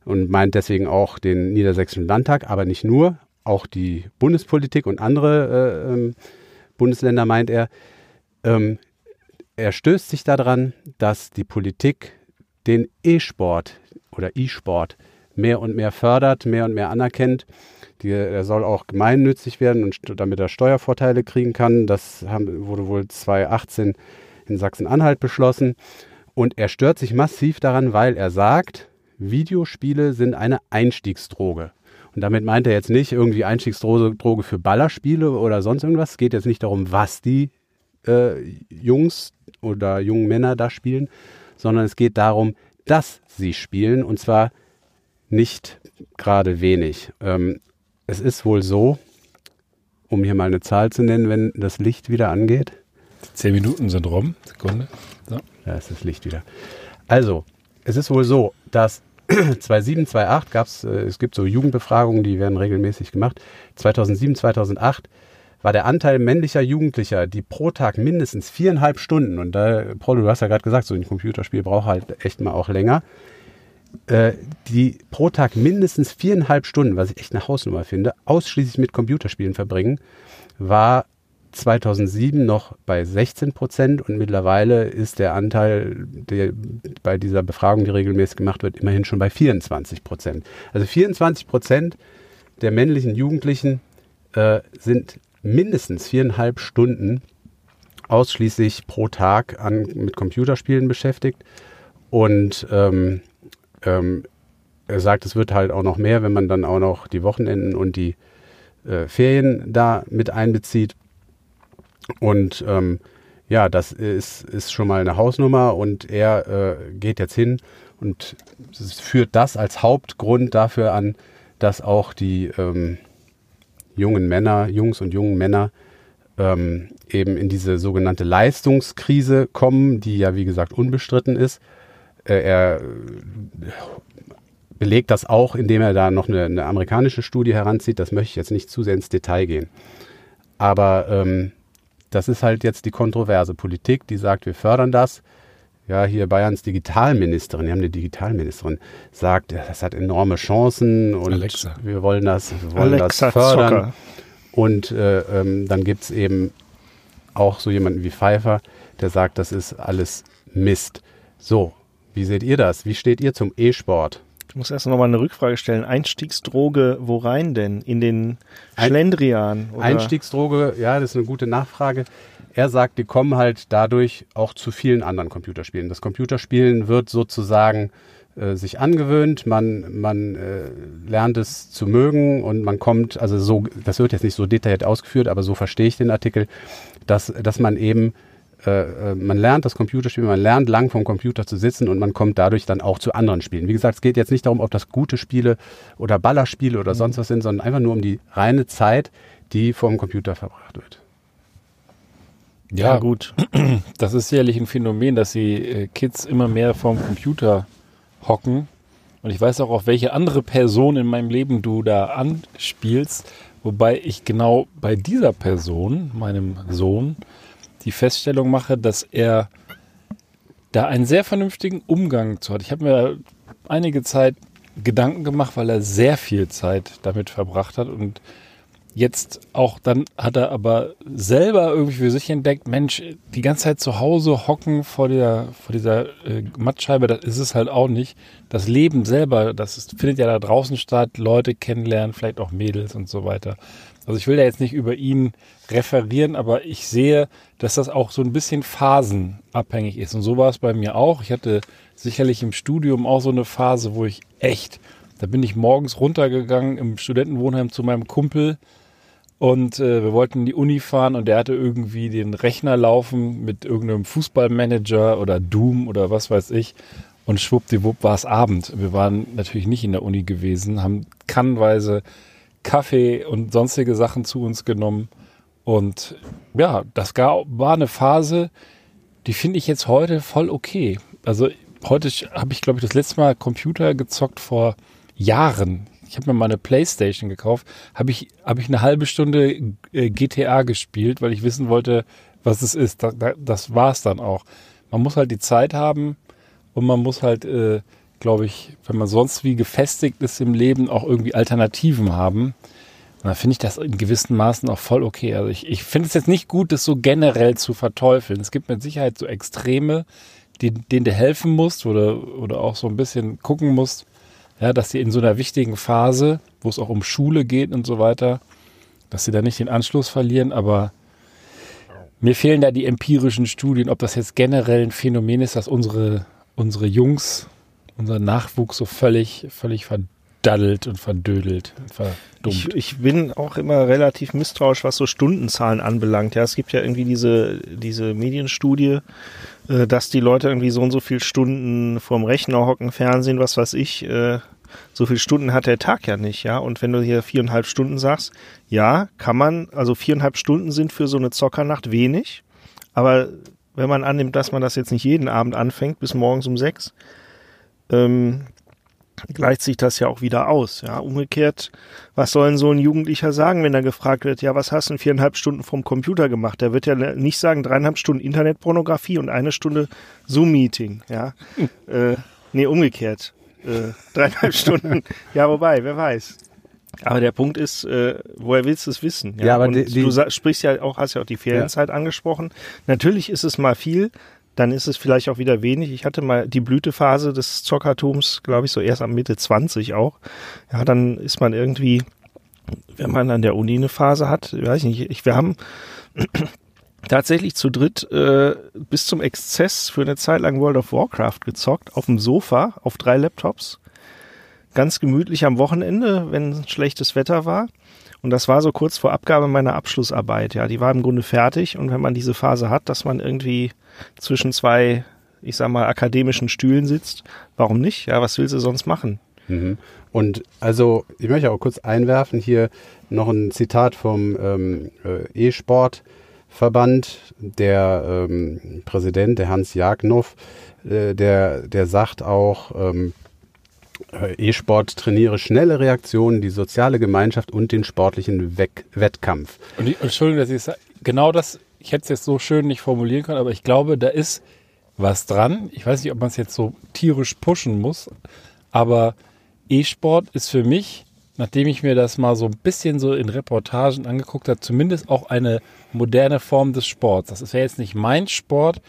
und meint deswegen auch den Niedersächsischen Landtag, aber nicht nur, auch die Bundespolitik und andere äh, ähm, Bundesländer meint er. Ähm, er stößt sich daran, dass die Politik den E-Sport oder E-Sport mehr und mehr fördert, mehr und mehr anerkennt. Die, er soll auch gemeinnützig werden und damit er Steuervorteile kriegen kann. Das haben, wurde wohl 2018 in Sachsen-Anhalt beschlossen. Und er stört sich massiv daran, weil er sagt, Videospiele sind eine Einstiegsdroge. Und damit meint er jetzt nicht irgendwie Einstiegsdroge für Ballerspiele oder sonst irgendwas. Es geht jetzt nicht darum, was die äh, Jungs oder jungen Männer da spielen, sondern es geht darum, dass sie spielen und zwar nicht gerade wenig. Ähm, es ist wohl so, um hier mal eine Zahl zu nennen, wenn das Licht wieder angeht. Zehn Minuten sind rum. Sekunde. So. Da ist das Licht wieder. Also, es ist wohl so, dass 2007, 2008 gab es, es gibt so Jugendbefragungen, die werden regelmäßig gemacht. 2007, 2008 war der Anteil männlicher Jugendlicher, die pro Tag mindestens viereinhalb Stunden, und da, Paul, du hast ja gerade gesagt, so ein Computerspiel braucht halt echt mal auch länger, äh, die pro Tag mindestens viereinhalb Stunden, was ich echt eine Hausnummer finde, ausschließlich mit Computerspielen verbringen, war 2007 noch bei 16 Prozent und mittlerweile ist der Anteil, der bei dieser Befragung, die regelmäßig gemacht wird, immerhin schon bei 24 Prozent. Also 24 Prozent der männlichen Jugendlichen äh, sind mindestens viereinhalb Stunden ausschließlich pro Tag an, mit Computerspielen beschäftigt. Und ähm, ähm, er sagt, es wird halt auch noch mehr, wenn man dann auch noch die Wochenenden und die äh, Ferien da mit einbezieht. Und ähm, ja, das ist, ist schon mal eine Hausnummer und er äh, geht jetzt hin und führt das als Hauptgrund dafür an, dass auch die ähm, jungen Männer, Jungs und jungen Männer ähm, eben in diese sogenannte Leistungskrise kommen, die ja wie gesagt unbestritten ist. Äh, er belegt das auch, indem er da noch eine, eine, amerikanische Studie heranzieht. Das möchte ich jetzt nicht zu sehr ins Detail gehen. Aber ähm, das ist halt jetzt die kontroverse Politik, die sagt, wir fördern das. Ja, hier Bayerns Digitalministerin, wir haben eine Digitalministerin, sagt, das hat enorme Chancen und Alexa. wir wollen das, wir wollen Alexa das fördern. Zocker. Und äh, ähm, dann gibt es eben auch so jemanden wie Pfeiffer, der sagt, das ist alles Mist. So, wie seht ihr das? Wie steht ihr zum E-Sport? Ich muss erst noch mal eine Rückfrage stellen. Einstiegsdroge, wo rein denn? In den Schlendrian? Oder? Einstiegsdroge, ja, das ist eine gute Nachfrage. Er sagt, die kommen halt dadurch auch zu vielen anderen Computerspielen. Das Computerspielen wird sozusagen äh, sich angewöhnt, man, man äh, lernt es zu mögen und man kommt, also so, das wird jetzt nicht so detailliert ausgeführt, aber so verstehe ich den Artikel, dass, dass man eben äh, äh, man lernt das Computerspiel, man lernt lang vom Computer zu sitzen und man kommt dadurch dann auch zu anderen Spielen. Wie gesagt, es geht jetzt nicht darum, ob das gute Spiele oder Ballerspiele oder mhm. sonst was sind, sondern einfach nur um die reine Zeit, die vom Computer verbracht wird. Ja, ja, gut. Das ist sicherlich ein Phänomen, dass die äh, Kids immer mehr vorm Computer hocken. Und ich weiß auch, auf welche andere Person in meinem Leben du da anspielst. Wobei ich genau bei dieser Person, meinem Sohn, die Feststellung mache, dass er da einen sehr vernünftigen Umgang zu hat. Ich habe mir einige Zeit Gedanken gemacht, weil er sehr viel Zeit damit verbracht hat und jetzt auch dann hat er aber selber irgendwie für sich entdeckt, Mensch, die ganze Zeit zu Hause hocken vor der vor dieser äh, Mattscheibe, das ist es halt auch nicht. Das Leben selber, das ist, findet ja da draußen statt, Leute kennenlernen, vielleicht auch Mädels und so weiter. Also ich will da jetzt nicht über ihn referieren, aber ich sehe, dass das auch so ein bisschen phasenabhängig ist. Und so war es bei mir auch. Ich hatte sicherlich im Studium auch so eine Phase, wo ich echt, da bin ich morgens runtergegangen im Studentenwohnheim zu meinem Kumpel und äh, wir wollten in die Uni fahren und der hatte irgendwie den Rechner laufen mit irgendeinem Fußballmanager oder Doom oder was weiß ich. Und schwuppdiwupp war es Abend. Wir waren natürlich nicht in der Uni gewesen, haben kannweise Kaffee und sonstige Sachen zu uns genommen. Und ja, das war eine Phase, die finde ich jetzt heute voll okay. Also heute habe ich, glaube ich, das letzte Mal Computer gezockt vor Jahren ich habe mir mal eine Playstation gekauft, habe ich, hab ich eine halbe Stunde äh, GTA gespielt, weil ich wissen wollte, was es ist. Da, da, das war es dann auch. Man muss halt die Zeit haben und man muss halt, äh, glaube ich, wenn man sonst wie gefestigt ist im Leben, auch irgendwie Alternativen haben. Dann finde ich das in gewissen Maßen auch voll okay. Also ich, ich finde es jetzt nicht gut, das so generell zu verteufeln. Es gibt mit Sicherheit so Extreme, die, denen du helfen musst oder, oder auch so ein bisschen gucken musst, ja, dass sie in so einer wichtigen Phase, wo es auch um Schule geht und so weiter, dass sie da nicht den Anschluss verlieren, aber mir fehlen da die empirischen Studien, ob das jetzt generell ein Phänomen ist, dass unsere, unsere Jungs, unser Nachwuchs so völlig, völlig verdaddelt und verdödelt verdummt. Ich, ich bin auch immer relativ misstrauisch, was so Stundenzahlen anbelangt. Ja, es gibt ja irgendwie diese, diese Medienstudie, äh, dass die Leute irgendwie so und so viele Stunden vorm Rechner hocken, Fernsehen, was weiß ich, äh, so viele Stunden hat der Tag ja nicht, ja. Und wenn du hier viereinhalb Stunden sagst, ja, kann man, also viereinhalb Stunden sind für so eine Zockernacht wenig, aber wenn man annimmt, dass man das jetzt nicht jeden Abend anfängt, bis morgens um sechs, ähm, gleicht sich das ja auch wieder aus. Ja, umgekehrt, was soll denn so ein Jugendlicher sagen, wenn er gefragt wird, ja, was hast du in viereinhalb Stunden vom Computer gemacht? Der wird ja nicht sagen, dreieinhalb Stunden Internetpornografie und eine Stunde Zoom-Meeting. Ja, hm. äh, nee, umgekehrt. Äh, dreieinhalb Stunden. Ja, wobei, wer weiß. Aber der Punkt ist, äh, woher willst du es wissen? Ja, ja aber und die, die, du sprichst ja auch, hast ja auch die Ferienzeit ja. angesprochen. Natürlich ist es mal viel, dann ist es vielleicht auch wieder wenig. Ich hatte mal die Blütephase des Zockertums, glaube ich, so erst am Mitte 20 auch. Ja, dann ist man irgendwie, wenn man an der Uni eine Phase hat, weiß ich nicht, ich, wir haben tatsächlich zu dritt äh, bis zum Exzess für eine Zeit lang World of Warcraft gezockt, auf dem Sofa, auf drei Laptops. Ganz gemütlich am Wochenende, wenn schlechtes Wetter war. Und das war so kurz vor Abgabe meiner Abschlussarbeit. Ja, die war im Grunde fertig. Und wenn man diese Phase hat, dass man irgendwie zwischen zwei, ich sag mal, akademischen Stühlen sitzt, warum nicht? Ja, was willst du sonst machen? Mhm. Und also, ich möchte auch kurz einwerfen hier noch ein Zitat vom ähm, äh, E-Sport-Verband, der ähm, Präsident, der Hans Jagnow, äh, der, der sagt auch, ähm, äh, E-Sport trainiere schnelle Reaktionen, die soziale Gemeinschaft und den sportlichen Weck Wettkampf. Und ich, Entschuldigung, dass ich sage, genau das ich hätte es jetzt so schön nicht formulieren können, aber ich glaube, da ist was dran. Ich weiß nicht, ob man es jetzt so tierisch pushen muss, aber E-Sport ist für mich, nachdem ich mir das mal so ein bisschen so in Reportagen angeguckt habe, zumindest auch eine moderne Form des Sports. Das ist ja jetzt nicht mein Sport,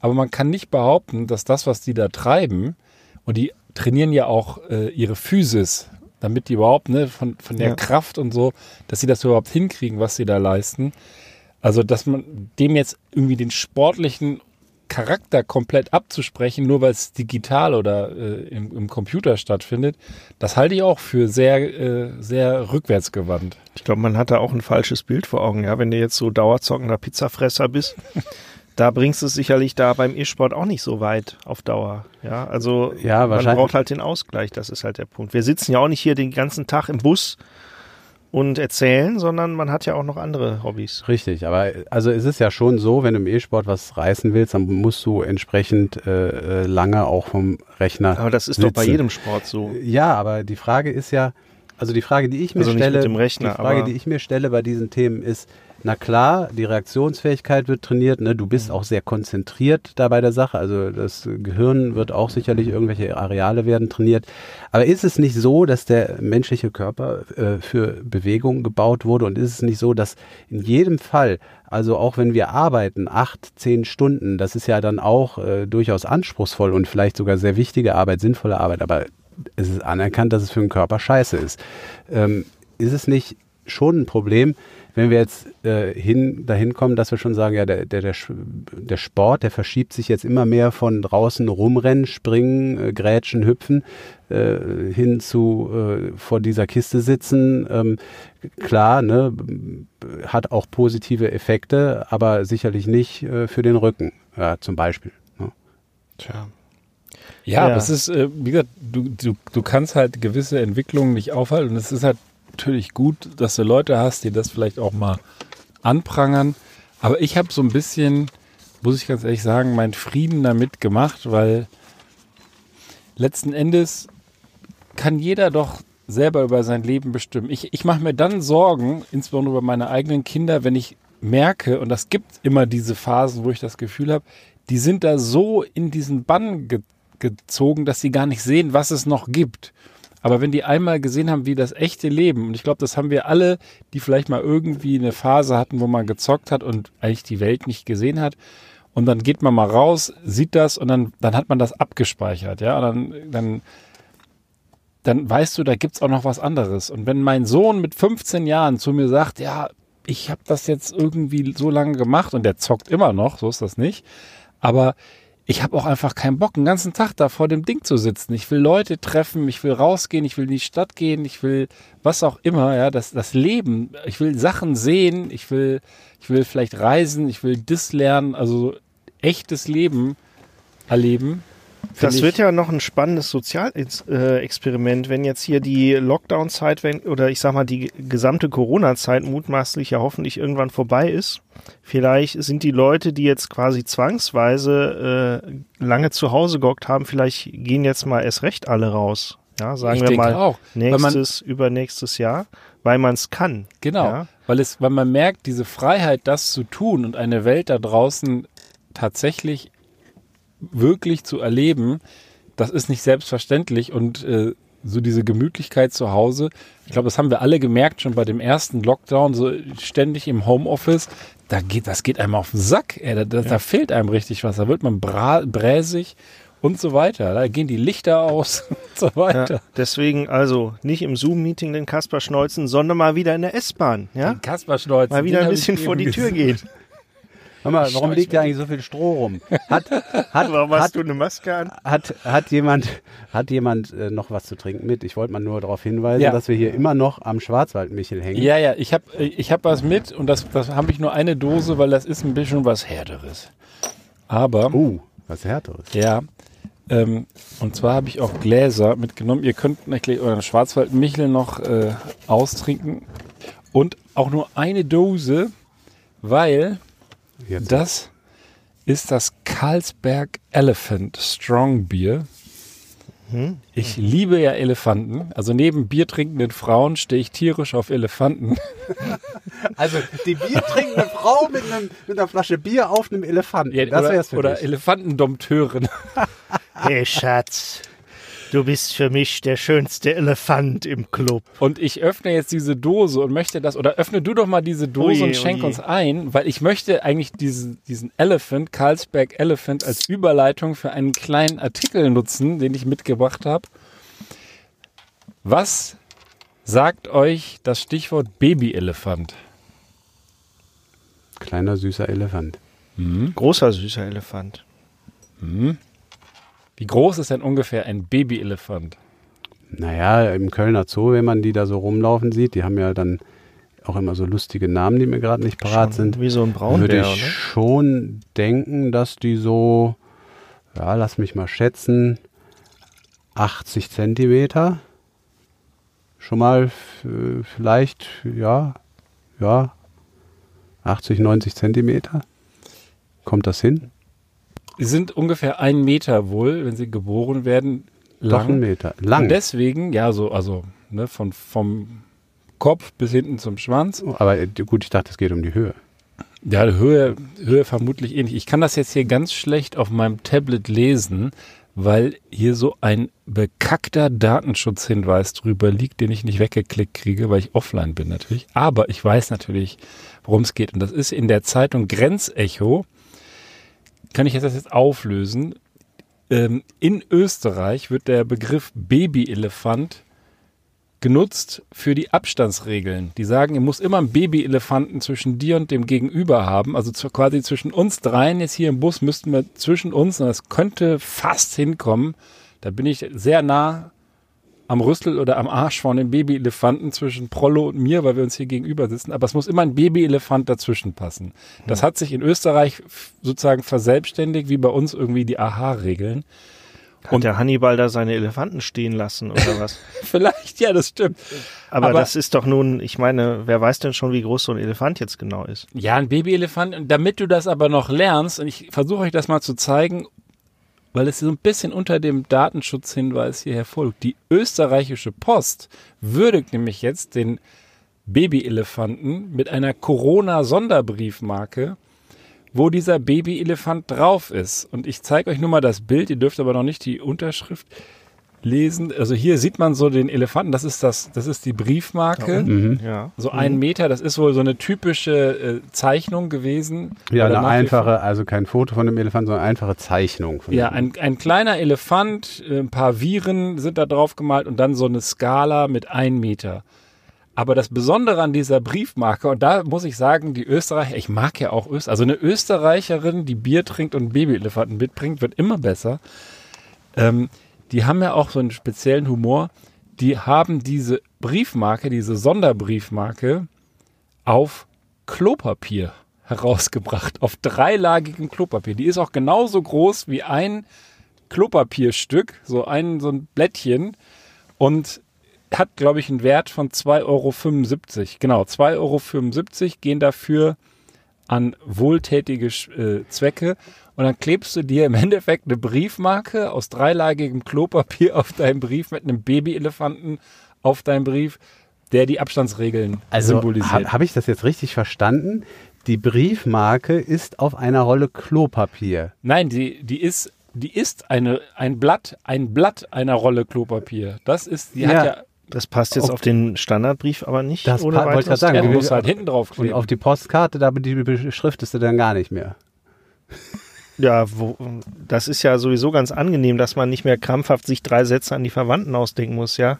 aber man kann nicht behaupten, dass das, was die da treiben, und die trainieren ja auch äh, ihre Physis, damit die überhaupt, ne, von, von der ja. Kraft und so, dass sie das überhaupt hinkriegen, was sie da leisten. Also, dass man dem jetzt irgendwie den sportlichen Charakter komplett abzusprechen, nur weil es digital oder äh, im, im, Computer stattfindet, das halte ich auch für sehr, äh, sehr rückwärtsgewandt. Ich glaube, man hat da auch ein falsches Bild vor Augen, ja. Wenn du jetzt so dauerzockender Pizzafresser bist, da bringst du es sicherlich da beim E-Sport auch nicht so weit auf Dauer. Ja, also ja, man braucht halt den Ausgleich, das ist halt der Punkt. Wir sitzen ja auch nicht hier den ganzen Tag im Bus und erzählen, sondern man hat ja auch noch andere Hobbys. Richtig, aber also es ist ja schon so, wenn du im E-Sport was reißen willst, dann musst du entsprechend äh, äh lange auch vom Rechner. Aber das ist sitzen. doch bei jedem Sport so. Ja, aber die Frage ist ja, also die Frage, die ich mir also stelle, Rechner, die Frage, die ich mir stelle bei diesen Themen ist, na klar, die Reaktionsfähigkeit wird trainiert, ne? du bist auch sehr konzentriert da bei der Sache, also das Gehirn wird auch sicherlich irgendwelche Areale werden trainiert. Aber ist es nicht so, dass der menschliche Körper äh, für Bewegung gebaut wurde und ist es nicht so, dass in jedem Fall, also auch wenn wir arbeiten, acht, zehn Stunden, das ist ja dann auch äh, durchaus anspruchsvoll und vielleicht sogar sehr wichtige Arbeit, sinnvolle Arbeit, aber es ist anerkannt, dass es für den Körper scheiße ist. Ähm, ist es nicht schon ein Problem, wenn wir jetzt äh, hin, dahin kommen, dass wir schon sagen, ja, der, der, der, der Sport, der verschiebt sich jetzt immer mehr von draußen rumrennen, springen, äh, grätschen, hüpfen, äh, hin zu äh, vor dieser Kiste sitzen. Ähm, klar, ne, hat auch positive Effekte, aber sicherlich nicht äh, für den Rücken, ja, zum Beispiel. Ne? Tja. Ja, ja. es ist, äh, wie gesagt, du, du, du kannst halt gewisse Entwicklungen nicht aufhalten und es ist halt natürlich gut, dass du Leute hast, die das vielleicht auch mal anprangern. Aber ich habe so ein bisschen, muss ich ganz ehrlich sagen, meinen Frieden damit gemacht, weil letzten Endes kann jeder doch selber über sein Leben bestimmen. Ich, ich mache mir dann Sorgen, insbesondere über meine eigenen Kinder, wenn ich merke, und das gibt immer diese Phasen, wo ich das Gefühl habe, die sind da so in diesen Bann ge gezogen, dass sie gar nicht sehen, was es noch gibt. Aber wenn die einmal gesehen haben, wie das echte Leben, und ich glaube, das haben wir alle, die vielleicht mal irgendwie eine Phase hatten, wo man gezockt hat und eigentlich die Welt nicht gesehen hat, und dann geht man mal raus, sieht das und dann, dann hat man das abgespeichert, ja, und dann, dann, dann weißt du, da gibt's auch noch was anderes. Und wenn mein Sohn mit 15 Jahren zu mir sagt, ja, ich habe das jetzt irgendwie so lange gemacht und der zockt immer noch, so ist das nicht, aber ich habe auch einfach keinen Bock, den ganzen Tag da vor dem Ding zu sitzen. Ich will Leute treffen, ich will rausgehen, ich will in die Stadt gehen, ich will was auch immer, ja, das, das Leben. Ich will Sachen sehen, ich will, ich will vielleicht reisen, ich will das lernen, also echtes Leben erleben. Das wird ja noch ein spannendes Sozialexperiment, wenn jetzt hier die Lockdown-Zeit oder ich sag mal die gesamte Corona-Zeit mutmaßlich ja hoffentlich irgendwann vorbei ist. Vielleicht sind die Leute, die jetzt quasi zwangsweise äh, lange zu Hause gehockt haben, vielleicht gehen jetzt mal erst recht alle raus. Ja, sagen ich wir mal auch, nächstes, übernächstes Jahr, weil man es kann. Genau, ja? weil es, weil man merkt, diese Freiheit, das zu tun und eine Welt da draußen tatsächlich wirklich zu erleben, das ist nicht selbstverständlich und äh, so diese Gemütlichkeit zu Hause. Ich glaube, das haben wir alle gemerkt schon bei dem ersten Lockdown, so ständig im Homeoffice. Da geht, das geht einem auf den Sack. Ey, da, da, ja. da fehlt einem richtig was. Da wird man bra bräsig und so weiter. Da gehen die Lichter aus und so weiter. Ja, deswegen also nicht im Zoom-Meeting den Kasper schneuzen, sondern mal wieder in der S-Bahn. Ja? Den Kasper schneuzen. Mal wieder ein bisschen vor die Tür gehen. Hör mal, warum liegt da eigentlich so viel Stroh rum? Hat, hat, warum hast hat, du eine Maske an? Hat, hat jemand, hat jemand äh, noch was zu trinken mit? Ich wollte mal nur darauf hinweisen, ja. dass wir hier immer noch am Schwarzwaldmichel hängen. Ja, ja, ich habe ich hab was mit und das, das habe ich nur eine Dose, weil das ist ein bisschen was Härteres. Aber. Uh, was Härteres. Ja. Ähm, und zwar habe ich auch Gläser mitgenommen. Ihr könnt natürlich euren Schwarzwaldmichel noch äh, austrinken. Und auch nur eine Dose, weil Jetzt. Das ist das Carlsberg Elephant Strong Beer. Hm? Ich liebe ja Elefanten. Also neben biertrinkenden Frauen stehe ich tierisch auf Elefanten. Also die biertrinkende Frau mit, einem, mit, einer Flasche Bier auf einem Elefanten. Ja, das wär's für Oder Elefantendompteurin. Hey Schatz, Du bist für mich der schönste Elefant im Club. Und ich öffne jetzt diese Dose und möchte das, oder öffne du doch mal diese Dose oje, und schenk oje. uns ein, weil ich möchte eigentlich diesen, diesen Elephant, Carlsberg Elephant, als Überleitung für einen kleinen Artikel nutzen, den ich mitgebracht habe. Was sagt euch das Stichwort Babyelefant? Kleiner süßer Elefant. Mhm. Großer süßer Elefant. Mhm. Wie groß ist denn ungefähr ein Babyelefant? Naja, im Kölner Zoo, wenn man die da so rumlaufen sieht, die haben ja dann auch immer so lustige Namen, die mir gerade nicht parat schon sind. Wie so ein Braunbär, Würde ich oder? schon denken, dass die so, ja, lass mich mal schätzen, 80 Zentimeter. Schon mal vielleicht, ja, ja, 80, 90 Zentimeter. Kommt das hin? Sie sind ungefähr einen Meter wohl, wenn sie geboren werden. Lang. Doch einen Meter. Lang. Und deswegen, ja, so, also Ne? Von, vom Kopf bis hinten zum Schwanz. Oh, aber äh, gut, ich dachte, es geht um die Höhe. Ja, Höhe, Höhe vermutlich ähnlich. Ich kann das jetzt hier ganz schlecht auf meinem Tablet lesen, weil hier so ein bekackter Datenschutzhinweis drüber liegt, den ich nicht weggeklickt kriege, weil ich offline bin natürlich. Aber ich weiß natürlich, worum es geht. Und das ist in der Zeitung Grenzecho. Kann ich das jetzt auflösen? Ähm, in Österreich wird der Begriff Babyelefant genutzt für die Abstandsregeln. Die sagen, ihr muss immer einen Babyelefanten zwischen dir und dem Gegenüber haben. Also zu, quasi zwischen uns dreien jetzt hier im Bus müssten wir zwischen uns, und das könnte fast hinkommen. Da bin ich sehr nah am Rüssel oder am Arsch von dem Babyelefanten zwischen Prollo und mir, weil wir uns hier gegenüber sitzen. Aber es muss immer ein Babyelefant dazwischen passen. Das hat sich in Österreich sozusagen verselbstständigt, wie bei uns irgendwie die AHA-Regeln. Hat und der Hannibal da seine Elefanten stehen lassen oder was? Vielleicht, ja, das stimmt. Aber, Aber, das ist doch nun, ich meine, wer weiß denn schon, wie groß so ein Elefant jetzt genau ist? Ja, ein Babyelefant. Und damit du das aber noch lernst, und ich versuche euch das mal zu zeigen, weil es so ein bisschen unter dem Datenschutzhinweis hier herfolgt. Die österreichische Post würdigt nämlich jetzt den Babyelefanten mit einer Corona-Sonderbriefmarke wo dieser Babyelefant drauf ist. Und ich zeige euch nur mal das Bild, ihr dürft aber noch nicht die Unterschrift lesen. Also hier sieht man so den Elefanten, das ist das, das ist die Briefmarke. Mhm. Ja. So mhm. ein Meter, das ist wohl so eine typische äh, Zeichnung gewesen. Ja, eine einfache, also kein Foto von dem Elefanten, sondern eine einfache Zeichnung. ja, ein, ein kleiner Elefant, äh, ein paar Viren sind da drauf gemalt und dann so eine Skala mit ein Meter. Aber das Besondere an dieser Briefmarke, und da muss ich sagen, die Österreicher, ich mag ja auch Österreich, also eine Österreicherin, die Bier trinkt und Babyelefanten mitbringt, wird immer besser. Ähm, die haben ja auch so einen speziellen Humor. Die haben diese Briefmarke, diese Sonderbriefmarke auf Klopapier herausgebracht, auf dreilagigem Klopapier. Die ist auch genauso groß wie ein Klopapierstück, so ein, so ein Blättchen. Und hat, glaube ich, einen Wert von 2,75 Euro. Genau, 2,75 Euro gehen dafür an wohltätige äh, Zwecke. Und dann klebst du dir im Endeffekt eine Briefmarke aus dreilagigem Klopapier auf deinen Brief mit einem Babyelefanten auf deinen Brief, der die Abstandsregeln also, symbolisiert. Habe hab ich das jetzt richtig verstanden? Die Briefmarke ist auf einer Rolle Klopapier. Nein, die, die ist die ist eine, ein Blatt, ein Blatt einer Rolle Klopapier. Das ist, die ja. hat ja das passt jetzt auf, auf den Standardbrief aber nicht. Das ohne wollte ich gerade sagen. Ja, du musst halt hinten drauf kleben. Und auf die Postkarte, da beschriftest du dann gar nicht mehr. Ja, wo, das ist ja sowieso ganz angenehm, dass man nicht mehr krampfhaft sich drei Sätze an die Verwandten ausdenken muss, ja?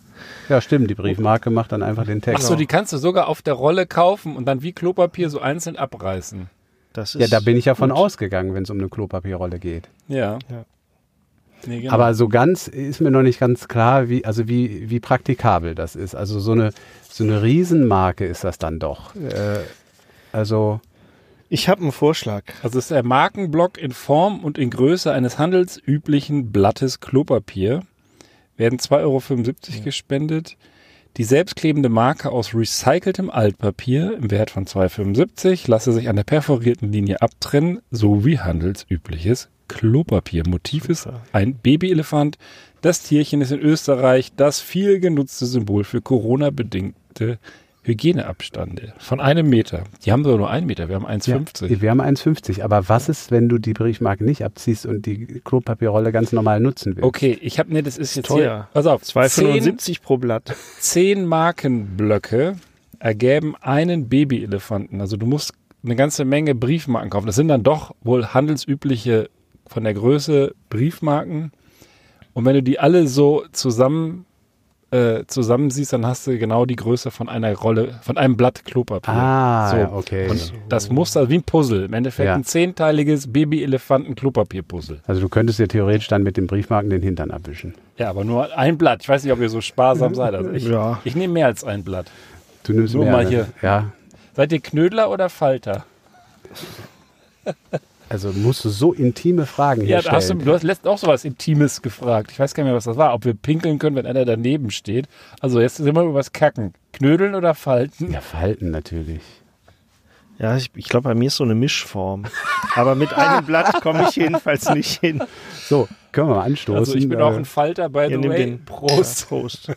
Ja, stimmt. Die Briefmarke macht dann einfach den Text. Achso, die kannst du sogar auf der Rolle kaufen und dann wie Klopapier so einzeln abreißen. ja, da bin ich ja von ausgegangen, wenn es um eine Klopapierrolle geht. Ja. ja. Nee, genau. Aber so ganz ist mir noch nicht ganz klar, wie, also wie, wie praktikabel das ist. Also so eine, so eine Riesenmarke ist das dann doch. Äh, also. Ich habe einen Vorschlag. Also es ist der Markenblock in Form und in Größe eines handelsüblichen Blattes Klopapier. Werden 2,75 Euro ja. gespendet. Die selbstklebende Marke aus recyceltem Altpapier im Wert von 2,75 lasse sich an der perforierten Linie abtrennen, so wie handelsübliches Klopapier. Motiv ist ein Babyelefant. Das Tierchen ist in Österreich das viel genutzte Symbol für Corona-bedingte Hygieneabstände von einem Meter. Die haben doch nur einen Meter, wir haben 1,50. Ja, wir haben 1,50. Aber was ist, wenn du die Briefmarke nicht abziehst und die Klopapierrolle ganz normal nutzen willst? Okay, ich habe, ne, das ist jetzt teuer. Hier, pass auf. 2,75 pro Blatt. Zehn Markenblöcke ergeben einen Babyelefanten. Also du musst eine ganze Menge Briefmarken kaufen. Das sind dann doch wohl handelsübliche von der Größe Briefmarken. Und wenn du die alle so zusammen äh, zusammensiehst, dann hast du genau die Größe von einer Rolle, von einem Blatt Klopapier. Ah, so. okay. Und das Muster wie ein Puzzle. Im Endeffekt ja. ein zehnteiliges Baby-Elefanten-Klopapier-Puzzle. Also du könntest dir theoretisch dann mit den Briefmarken den Hintern abwischen. Ja, aber nur ein Blatt. Ich weiß nicht, ob ihr so sparsam seid. Also ich, ja. ich nehme mehr als ein Blatt. Du nimmst nur mehr. mal hier. Ja. Seid ihr Knödler oder Falter? Also musst du so intime Fragen hier ja, stellen. Hast du, du hast letztens auch so was Intimes gefragt. Ich weiß gar nicht mehr, was das war. Ob wir pinkeln können, wenn einer daneben steht. Also jetzt sind wir über was kacken. Knödeln oder Falten? Ja, Falten natürlich. Ja, ich, ich glaube, bei mir ist so eine Mischform. Aber mit einem Blatt komme ich jedenfalls nicht hin. So, können wir mal anstoßen. Also ich bin äh, auch ein Falter, by the way. Den, Prost. Ja, Prost.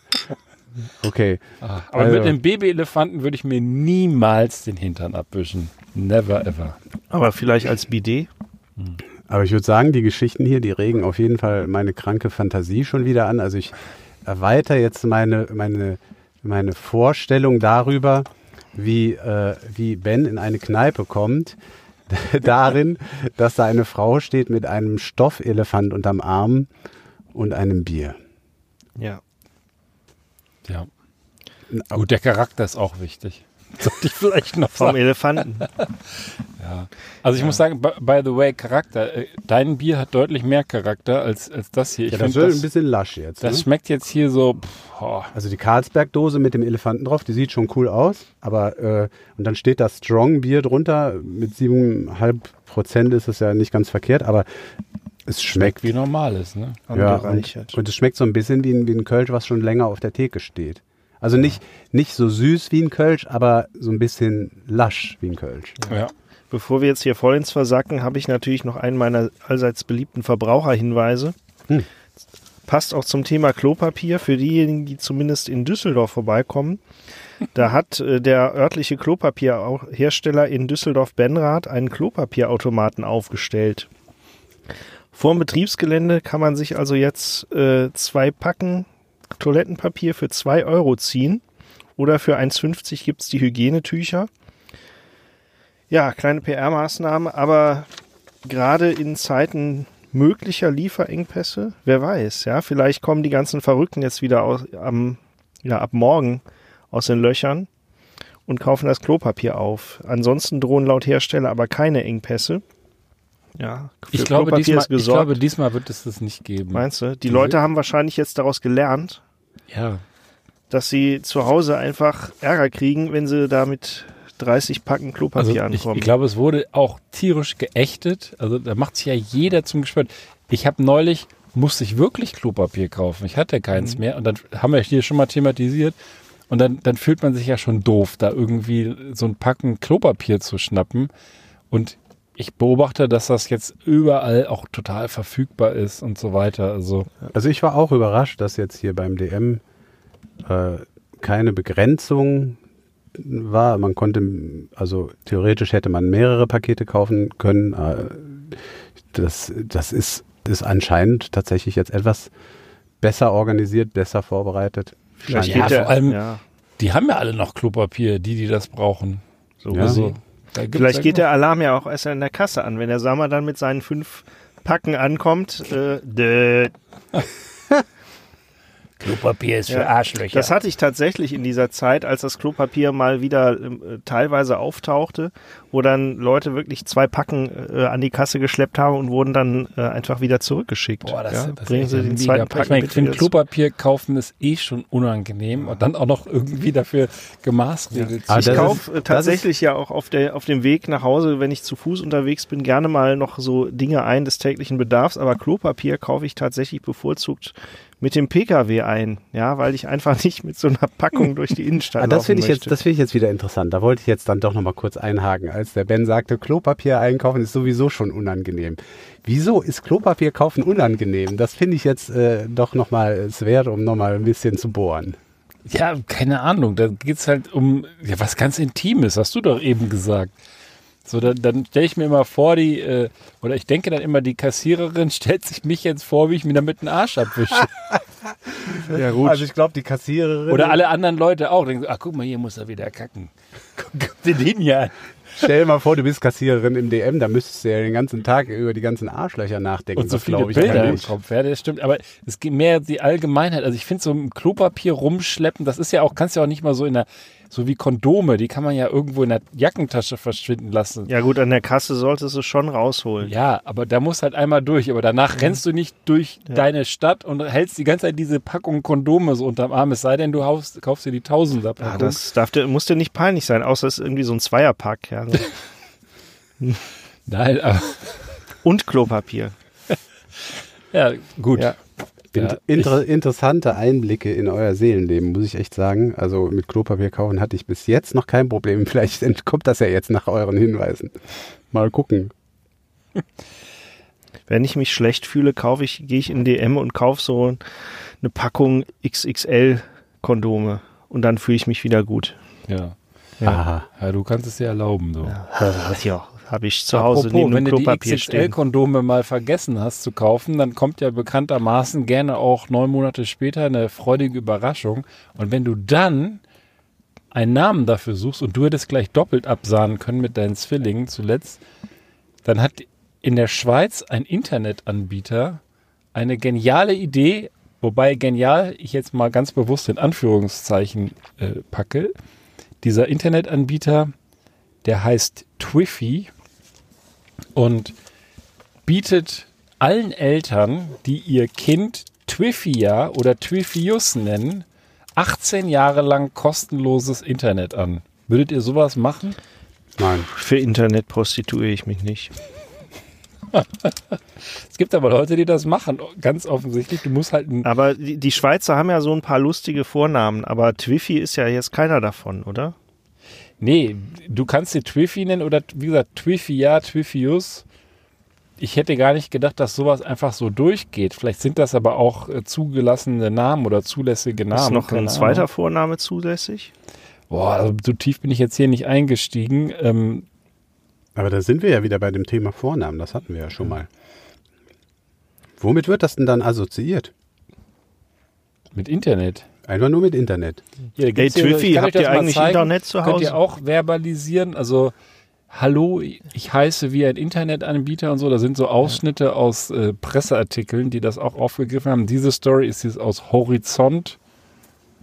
Okay. Ah, aber also. mit einem Babyelefanten würde ich mir niemals den Hintern abwischen. Never ever. Aber vielleicht als Bidet? Hm. Aber ich würde sagen, die Geschichten hier, die regen auf jeden Fall meine kranke Fantasie schon wieder an. Also ich erweitere jetzt meine, meine, meine Vorstellung darüber, wie, äh, wie Ben in eine Kneipe kommt, darin, dass da eine Frau steht mit einem Stoffelefant unterm Arm und einem Bier. Ja. Ja. Gut, der Charakter ist auch wichtig. Sollte ich vielleicht noch Vom sagen. Elefanten. ja. Also ich ja. muss sagen, by, by, the way, Charakter. Äh, dein Bier hat deutlich mehr Charakter als, als das hier. Ich ja, das wird ein bisschen lasch jetzt. Das ne? schmeckt jetzt hier so. Pff, oh. Also die Karlsberg-Dose mit dem Elefanten drauf, die sieht schon cool aus. Aber äh, und dann steht das Strong Bier drunter. Mit 7,5 Prozent ist es ja nicht ganz verkehrt, aber es schmeckt, schmeckt wie normales, ne? Ja, und, und, es schmeckt so ein bisschen wie ein, wie ein Kölsch, was schon länger auf der Theke steht. Also nicht, nicht so süß wie ein Kölsch, aber so ein bisschen lasch wie ein Kölsch. Ja. ja. Bevor wir jetzt hier voll ins Versacken, habe ich natürlich noch einen meiner allseits beliebten Verbraucherhinweise. Hm. Passt auch zum Thema Klopapier für diejenigen, die zumindest in Düsseldorf vorbeikommen. Da hat äh, der örtliche Klopapierhersteller in Düsseldorf-Benrath einen Klopapierautomaten aufgestellt. Vor dem Betriebsgelände kann man sich also jetzt äh, zwei Packen Toilettenpapier für 2 Euro ziehen oder für 1,50 gibt es die Hygienetücher. Ja, kleine PR-Maßnahme, aber gerade in Zeiten möglicher Lieferengpässe, wer weiß, ja, vielleicht kommen die ganzen Verrückten jetzt wieder aus, am, ja, ab morgen aus den Löchern und kaufen das Klopapier auf. Ansonsten drohen laut Hersteller aber keine Engpässe. Ja, ich glaube, diesmal, ich glaube, diesmal wird es das nicht geben. Meinst du? Die, die Leute haben wahrscheinlich jetzt daraus gelernt. Ja. Dass sie zu Hause einfach Ärger kriegen, wenn sie da mit 30 Packen Klopapier also ankommen. Ich, ich glaube, es wurde auch tierisch geächtet. Also da macht sich ja jeder zum Gespött. Ich habe neulich, musste ich wirklich Klopapier kaufen. Ich hatte keins mhm. mehr. Und dann haben wir hier schon mal thematisiert. Und dann, dann fühlt man sich ja schon doof, da irgendwie so ein Packen Klopapier zu schnappen. Und ich beobachte, dass das jetzt überall auch total verfügbar ist und so weiter. Also, also ich war auch überrascht, dass jetzt hier beim DM äh, keine Begrenzung war. Man konnte, also theoretisch hätte man mehrere Pakete kaufen können. Äh, das, das ist, ist anscheinend tatsächlich jetzt etwas besser organisiert, besser vorbereitet. Vielleicht ja, vor allem, ja. die haben ja alle noch Klopapier, die, die das brauchen. So ja. Also, Vielleicht geht der Alarm ja auch erst in der Kasse an, wenn der Sammer dann mit seinen fünf Packen ankommt. Äh, Klopapier ist für ja, Arschlöcher. Das hatte ich tatsächlich in dieser Zeit, als das Klopapier mal wieder äh, teilweise auftauchte, wo dann Leute wirklich zwei Packen äh, an die Kasse geschleppt haben und wurden dann äh, einfach wieder zurückgeschickt. Boah, das, ja? das Bringen Sie den zweiten Packen. Ich, meine, ich finde, Klopapier kaufen ist eh schon unangenehm und dann auch noch irgendwie dafür gemaßregelt. Ja. Ich kaufe äh, tatsächlich ja auch auf, der, auf dem Weg nach Hause, wenn ich zu Fuß unterwegs bin, gerne mal noch so Dinge ein des täglichen Bedarfs, aber Klopapier kaufe ich tatsächlich bevorzugt mit dem Pkw ein, ja, weil ich einfach nicht mit so einer Packung durch die Innenstadt ah, das finde ich jetzt, Das finde ich jetzt wieder interessant. Da wollte ich jetzt dann doch noch mal kurz einhaken, als der Ben sagte, Klopapier einkaufen ist sowieso schon unangenehm. Wieso ist Klopapier kaufen unangenehm? Das finde ich jetzt äh, doch noch mal es wert, um noch mal ein bisschen zu bohren. Ja, keine Ahnung. Da geht's halt um ja, was ganz Intimes, hast du doch eben gesagt. So, dann, dann stelle ich mir immer vor, die, äh, oder ich denke dann immer, die Kassiererin stellt sich mich jetzt vor, wie ich mir damit den Arsch abwische. ja, gut. Also ich glaube, die Kassiererin. Oder alle anderen Leute auch. Denken ach guck mal, hier muss er wieder kacken. Guck dir den hier an. Stell dir mal vor, du bist Kassiererin im DM, da müsstest du ja den ganzen Tag über die ganzen Arschlöcher nachdenken. Und so viele ich, Bilder im Kopf, ja, das stimmt. Aber es geht mehr die Allgemeinheit. Also ich finde so ein Klopapier rumschleppen, das ist ja auch, kannst ja auch nicht mal so in der so wie Kondome, die kann man ja irgendwo in der Jackentasche verschwinden lassen. Ja gut, an der Kasse solltest du schon rausholen. Ja, aber da muss halt einmal durch. Aber danach rennst du nicht durch ja. deine Stadt und hältst die ganze Zeit diese Packung Kondome so unterm Arm. Es sei denn, du haust, kaufst dir die Tausender Packung. Ja, das darf dir, muss dir nicht peinlich sein, außer es ist irgendwie so ein Zweierpack. Ja. Nein, aber und Klopapier. ja, gut. Ja. Ja, Inter interessante Einblicke in euer Seelenleben, muss ich echt sagen. Also mit Klopapier kaufen hatte ich bis jetzt noch kein Problem. Vielleicht entkommt das ja jetzt nach euren Hinweisen. Mal gucken. Wenn ich mich schlecht fühle, kaufe ich, gehe ich in DM und kaufe so eine Packung XXL Kondome. Und dann fühle ich mich wieder gut. Ja. Ja. ja. du kannst es dir erlauben. So. Ja, ja habe ich zu Hause Apropos, wenn du die XXL-Kondome mal vergessen hast zu kaufen, dann kommt ja bekanntermaßen gerne auch neun Monate später eine freudige Überraschung. Und wenn du dann einen Namen dafür suchst und du hättest gleich doppelt absahnen können mit deinen Zwillingen zuletzt, dann hat in der Schweiz ein Internetanbieter eine geniale Idee, wobei genial ich jetzt mal ganz bewusst in Anführungszeichen äh, packe. Dieser Internetanbieter, der heißt Twiffy und bietet allen Eltern, die ihr Kind Twiffia oder Twiffius nennen, 18 Jahre lang kostenloses Internet an. Würdet ihr sowas machen? Nein. Für Internet prostituiere ich mich nicht. es gibt aber Leute, die das machen, ganz offensichtlich. Du musst halt. Aber die, die Schweizer haben ja so ein paar lustige Vornamen, aber Twiffy ist ja jetzt keiner davon, oder? Nee, du kannst sie Twiffy nennen oder wie gesagt, Twiffy ja, Twiffius. Ich hätte gar nicht gedacht, dass sowas einfach so durchgeht. Vielleicht sind das aber auch äh, zugelassene Namen oder zulässige Namen. Ist noch ein zweiter. Vorname zulässig? Boah, also so tief bin ich jetzt hier nicht eingestiegen. Ähm, aber da sind wir ja wieder bei dem Thema Vornamen. Das hatten wir ja schon mal. Womit wird das denn dann assoziiert? Mit Internet. Einfach nur mit Internet. Hier, hey, Twiffy, habt ihr eigentlich Internet zu Hause? Könnt ihr auch verbalisieren? Also, hallo, ich heiße wie ein Internetanbieter und so. Da sind so Ausschnitte aus äh, Presseartikeln, die das auch aufgegriffen haben. Diese Story ist jetzt aus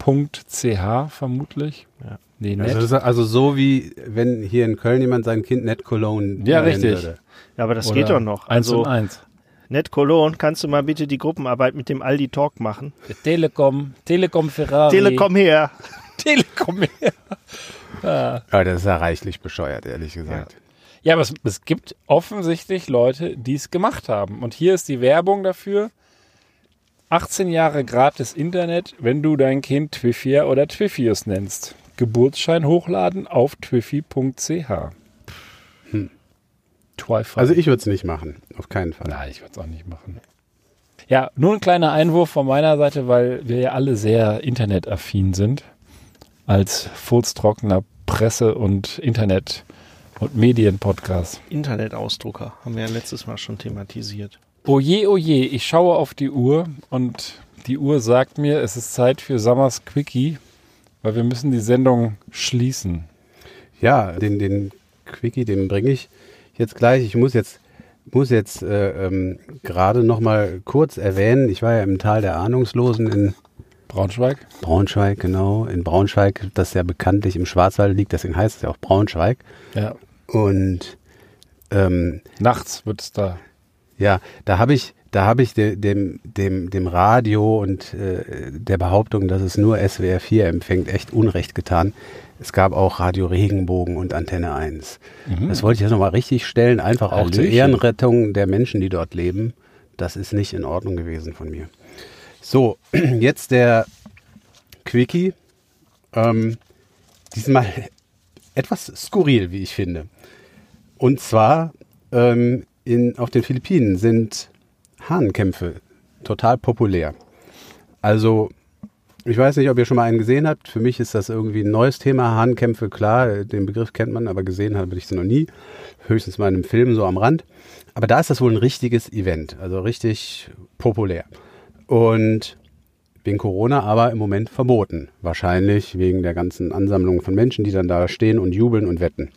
horizont.ch vermutlich. Ja. Nee, also, also, so wie wenn hier in Köln jemand sein Kind Net Cologne Ja, richtig. Würde. Ja, aber das Oder geht doch noch. Also, eins. Net Cologne, kannst du mal bitte die Gruppenarbeit mit dem Aldi Talk machen? Telekom, Telekom Ferrari. Telekom her. Telekom her. ja. ja, das ist ja reichlich bescheuert, ehrlich gesagt. Ja. Ja, aber es, es, gibt offensichtlich Leute, die es gemacht haben. Und hier ist die Werbung dafür. 18 Jahre gratis Internet, wenn du dein Kind Twiffia oder Twiffius nennst. Geburtsschein hochladen auf twiffy.ch. Hm. Also ich würde es nicht machen, auf keinen Fall. Nein, ich würde es auch nicht machen. Ja, nur ein kleiner Einwurf von meiner Seite, weil wir ja alle sehr internetaffin sind. Als furztrockener Presse- und Internet- und Medienpodcast. Internetausdrucker haben wir ja letztes Mal schon thematisiert. Oje, oje, ich schaue auf die Uhr und die Uhr sagt mir, es ist Zeit für Summers Quickie weil wir müssen die Sendung schließen. Ja, den, den Quickie, den bringe ich jetzt gleich. Ich muss jetzt, muss jetzt äh, ähm, gerade noch mal kurz erwähnen, ich war ja im Tal der Ahnungslosen in Braunschweig. Braunschweig, genau. In Braunschweig, das ja bekanntlich im Schwarzwald liegt, deswegen heißt es ja auch Braunschweig. Ja. Und ähm, nachts wird es da. Ja, da habe ich, da habe ich de, dem, dem, dem Radio und äh, der Behauptung, dass es nur SWR 4 empfängt, echt Unrecht getan. Es gab auch Radio Regenbogen und Antenne 1. Mhm. Das wollte ich jetzt nochmal richtig stellen, einfach auch Hallöchen. zur Ehrenrettung der Menschen, die dort leben. Das ist nicht in Ordnung gewesen von mir. So, jetzt der Quickie. Ähm, diesmal etwas skurril, wie ich finde. Und zwar ähm, in, auf den Philippinen sind Hahnkämpfe total populär. Also, ich weiß nicht, ob ihr schon mal einen gesehen habt. Für mich ist das irgendwie ein neues Thema. Hahnkämpfe, klar, den Begriff kennt man, aber gesehen habe ich sie noch nie. Höchstens mal in einem Film so am Rand. Aber da ist das wohl ein richtiges Event, also richtig populär. Und wegen Corona aber im Moment verboten. Wahrscheinlich wegen der ganzen Ansammlung von Menschen, die dann da stehen und jubeln und wetten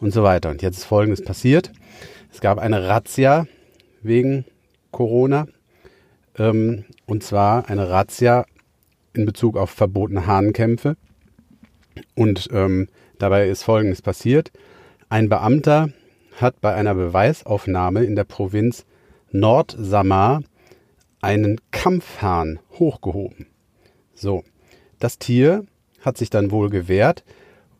und so weiter. Und jetzt ist Folgendes passiert. Es gab eine Razzia wegen Corona. Ähm, und zwar eine Razzia in Bezug auf verbotene Hahnkämpfe. Und ähm, dabei ist Folgendes passiert. Ein Beamter hat bei einer Beweisaufnahme in der Provinz Nordsamar einen Kampfhahn hochgehoben. So, das Tier hat sich dann wohl gewehrt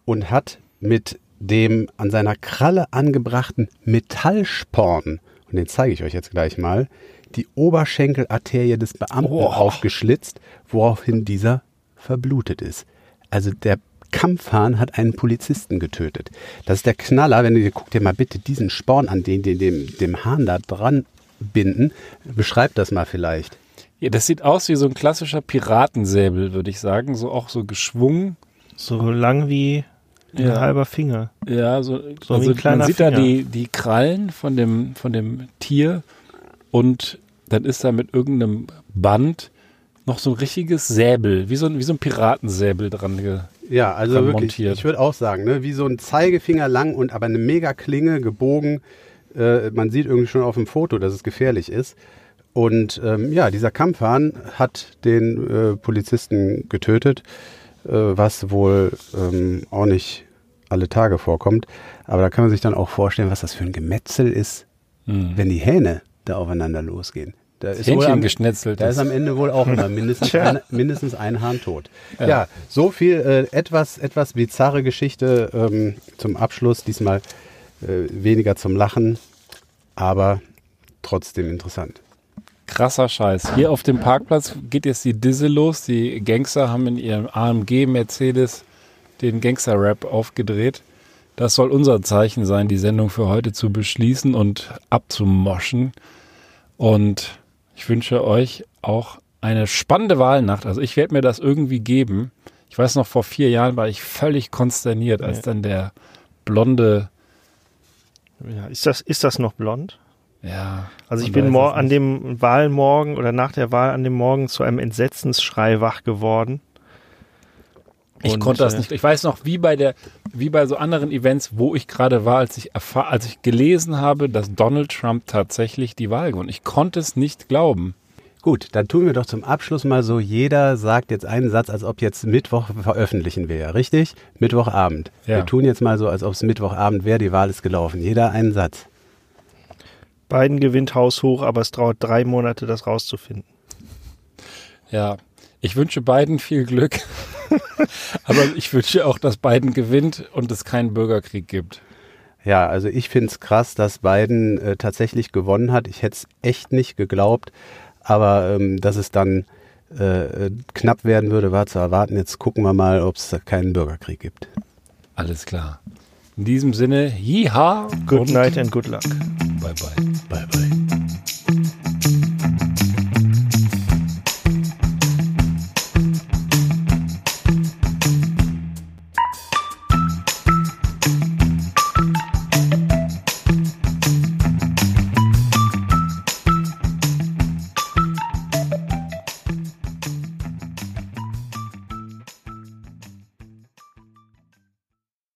und hat mit dem an seiner Kralle angebrachten Metallsporn und den zeige ich euch jetzt gleich mal, die Oberschenkelarterie des Beamten oh. aufgeschlitzt, woraufhin dieser verblutet ist. Also der Kampfhahn hat einen Polizisten getötet. Das ist der Knaller, wenn du guck dir mal bitte diesen Sporn an, den, den dem, dem Hahn da dran binden. Beschreib das mal vielleicht. Ja, das sieht aus wie so ein klassischer Piratensäbel, würde ich sagen. So auch so geschwungen. So lang wie ja. ein halber Finger. Ja, so, so also man sieht Finger. da die, die Krallen von dem, von dem Tier und dann ist da mit irgendeinem Band noch so ein richtiges Säbel, wie so ein, wie so ein Piratensäbel dran ge Ja, also wirklich, montiert. ich würde auch sagen, ne, wie so ein Zeigefinger lang und aber eine mega Klinge gebogen. Äh, man sieht irgendwie schon auf dem Foto, dass es gefährlich ist. Und ähm, ja, dieser Kampfhahn hat den äh, Polizisten getötet, äh, was wohl ähm, auch nicht alle Tage vorkommt. Aber da kann man sich dann auch vorstellen, was das für ein Gemetzel ist, mhm. wenn die Hähne da aufeinander losgehen. Da ist, Hähnchen am, geschnetzelt. Da ist am Ende wohl auch immer mindestens, ein, mindestens ein Hahn tot. Ja, ja so viel äh, etwas, etwas bizarre Geschichte ähm, zum Abschluss. Diesmal äh, weniger zum Lachen, aber trotzdem interessant. Krasser Scheiß. Hier auf dem Parkplatz geht jetzt die Disse los. Die Gangster haben in ihrem AMG Mercedes den Gangster-Rap aufgedreht. Das soll unser Zeichen sein, die Sendung für heute zu beschließen und abzumoschen. Und ich wünsche euch auch eine spannende Wahlnacht. Also ich werde mir das irgendwie geben. Ich weiß noch, vor vier Jahren war ich völlig konsterniert, als dann der blonde. Ja, ist das, ist das noch blond? Ja. Also ich bin an dem Wahlmorgen oder nach der Wahl an dem Morgen zu einem Entsetzensschrei wach geworden. Ich und, konnte das äh, nicht. Ich weiß noch, wie bei der, wie bei so anderen Events, wo ich gerade war, als ich erfahr, als ich gelesen habe, dass Donald Trump tatsächlich die Wahl gewonnen. Ich konnte es nicht glauben. Gut, dann tun wir doch zum Abschluss mal so, jeder sagt jetzt einen Satz, als ob jetzt Mittwoch veröffentlichen wäre, richtig? Mittwochabend. Ja. Wir tun jetzt mal so, als ob es Mittwochabend wäre, die Wahl ist gelaufen. Jeder einen Satz. Biden gewinnt haushoch, aber es dauert drei Monate, das rauszufinden. Ja, ich wünsche beiden viel Glück. Aber ich wünsche auch, dass Biden gewinnt und es keinen Bürgerkrieg gibt. Ja, also ich finde es krass, dass Biden äh, tatsächlich gewonnen hat. Ich hätte es echt nicht geglaubt. Aber ähm, dass es dann äh, knapp werden würde, war zu erwarten. Jetzt gucken wir mal, ob es keinen Bürgerkrieg gibt. Alles klar. In diesem Sinne, jiha. Good night and good luck. Bye bye. Bye bye.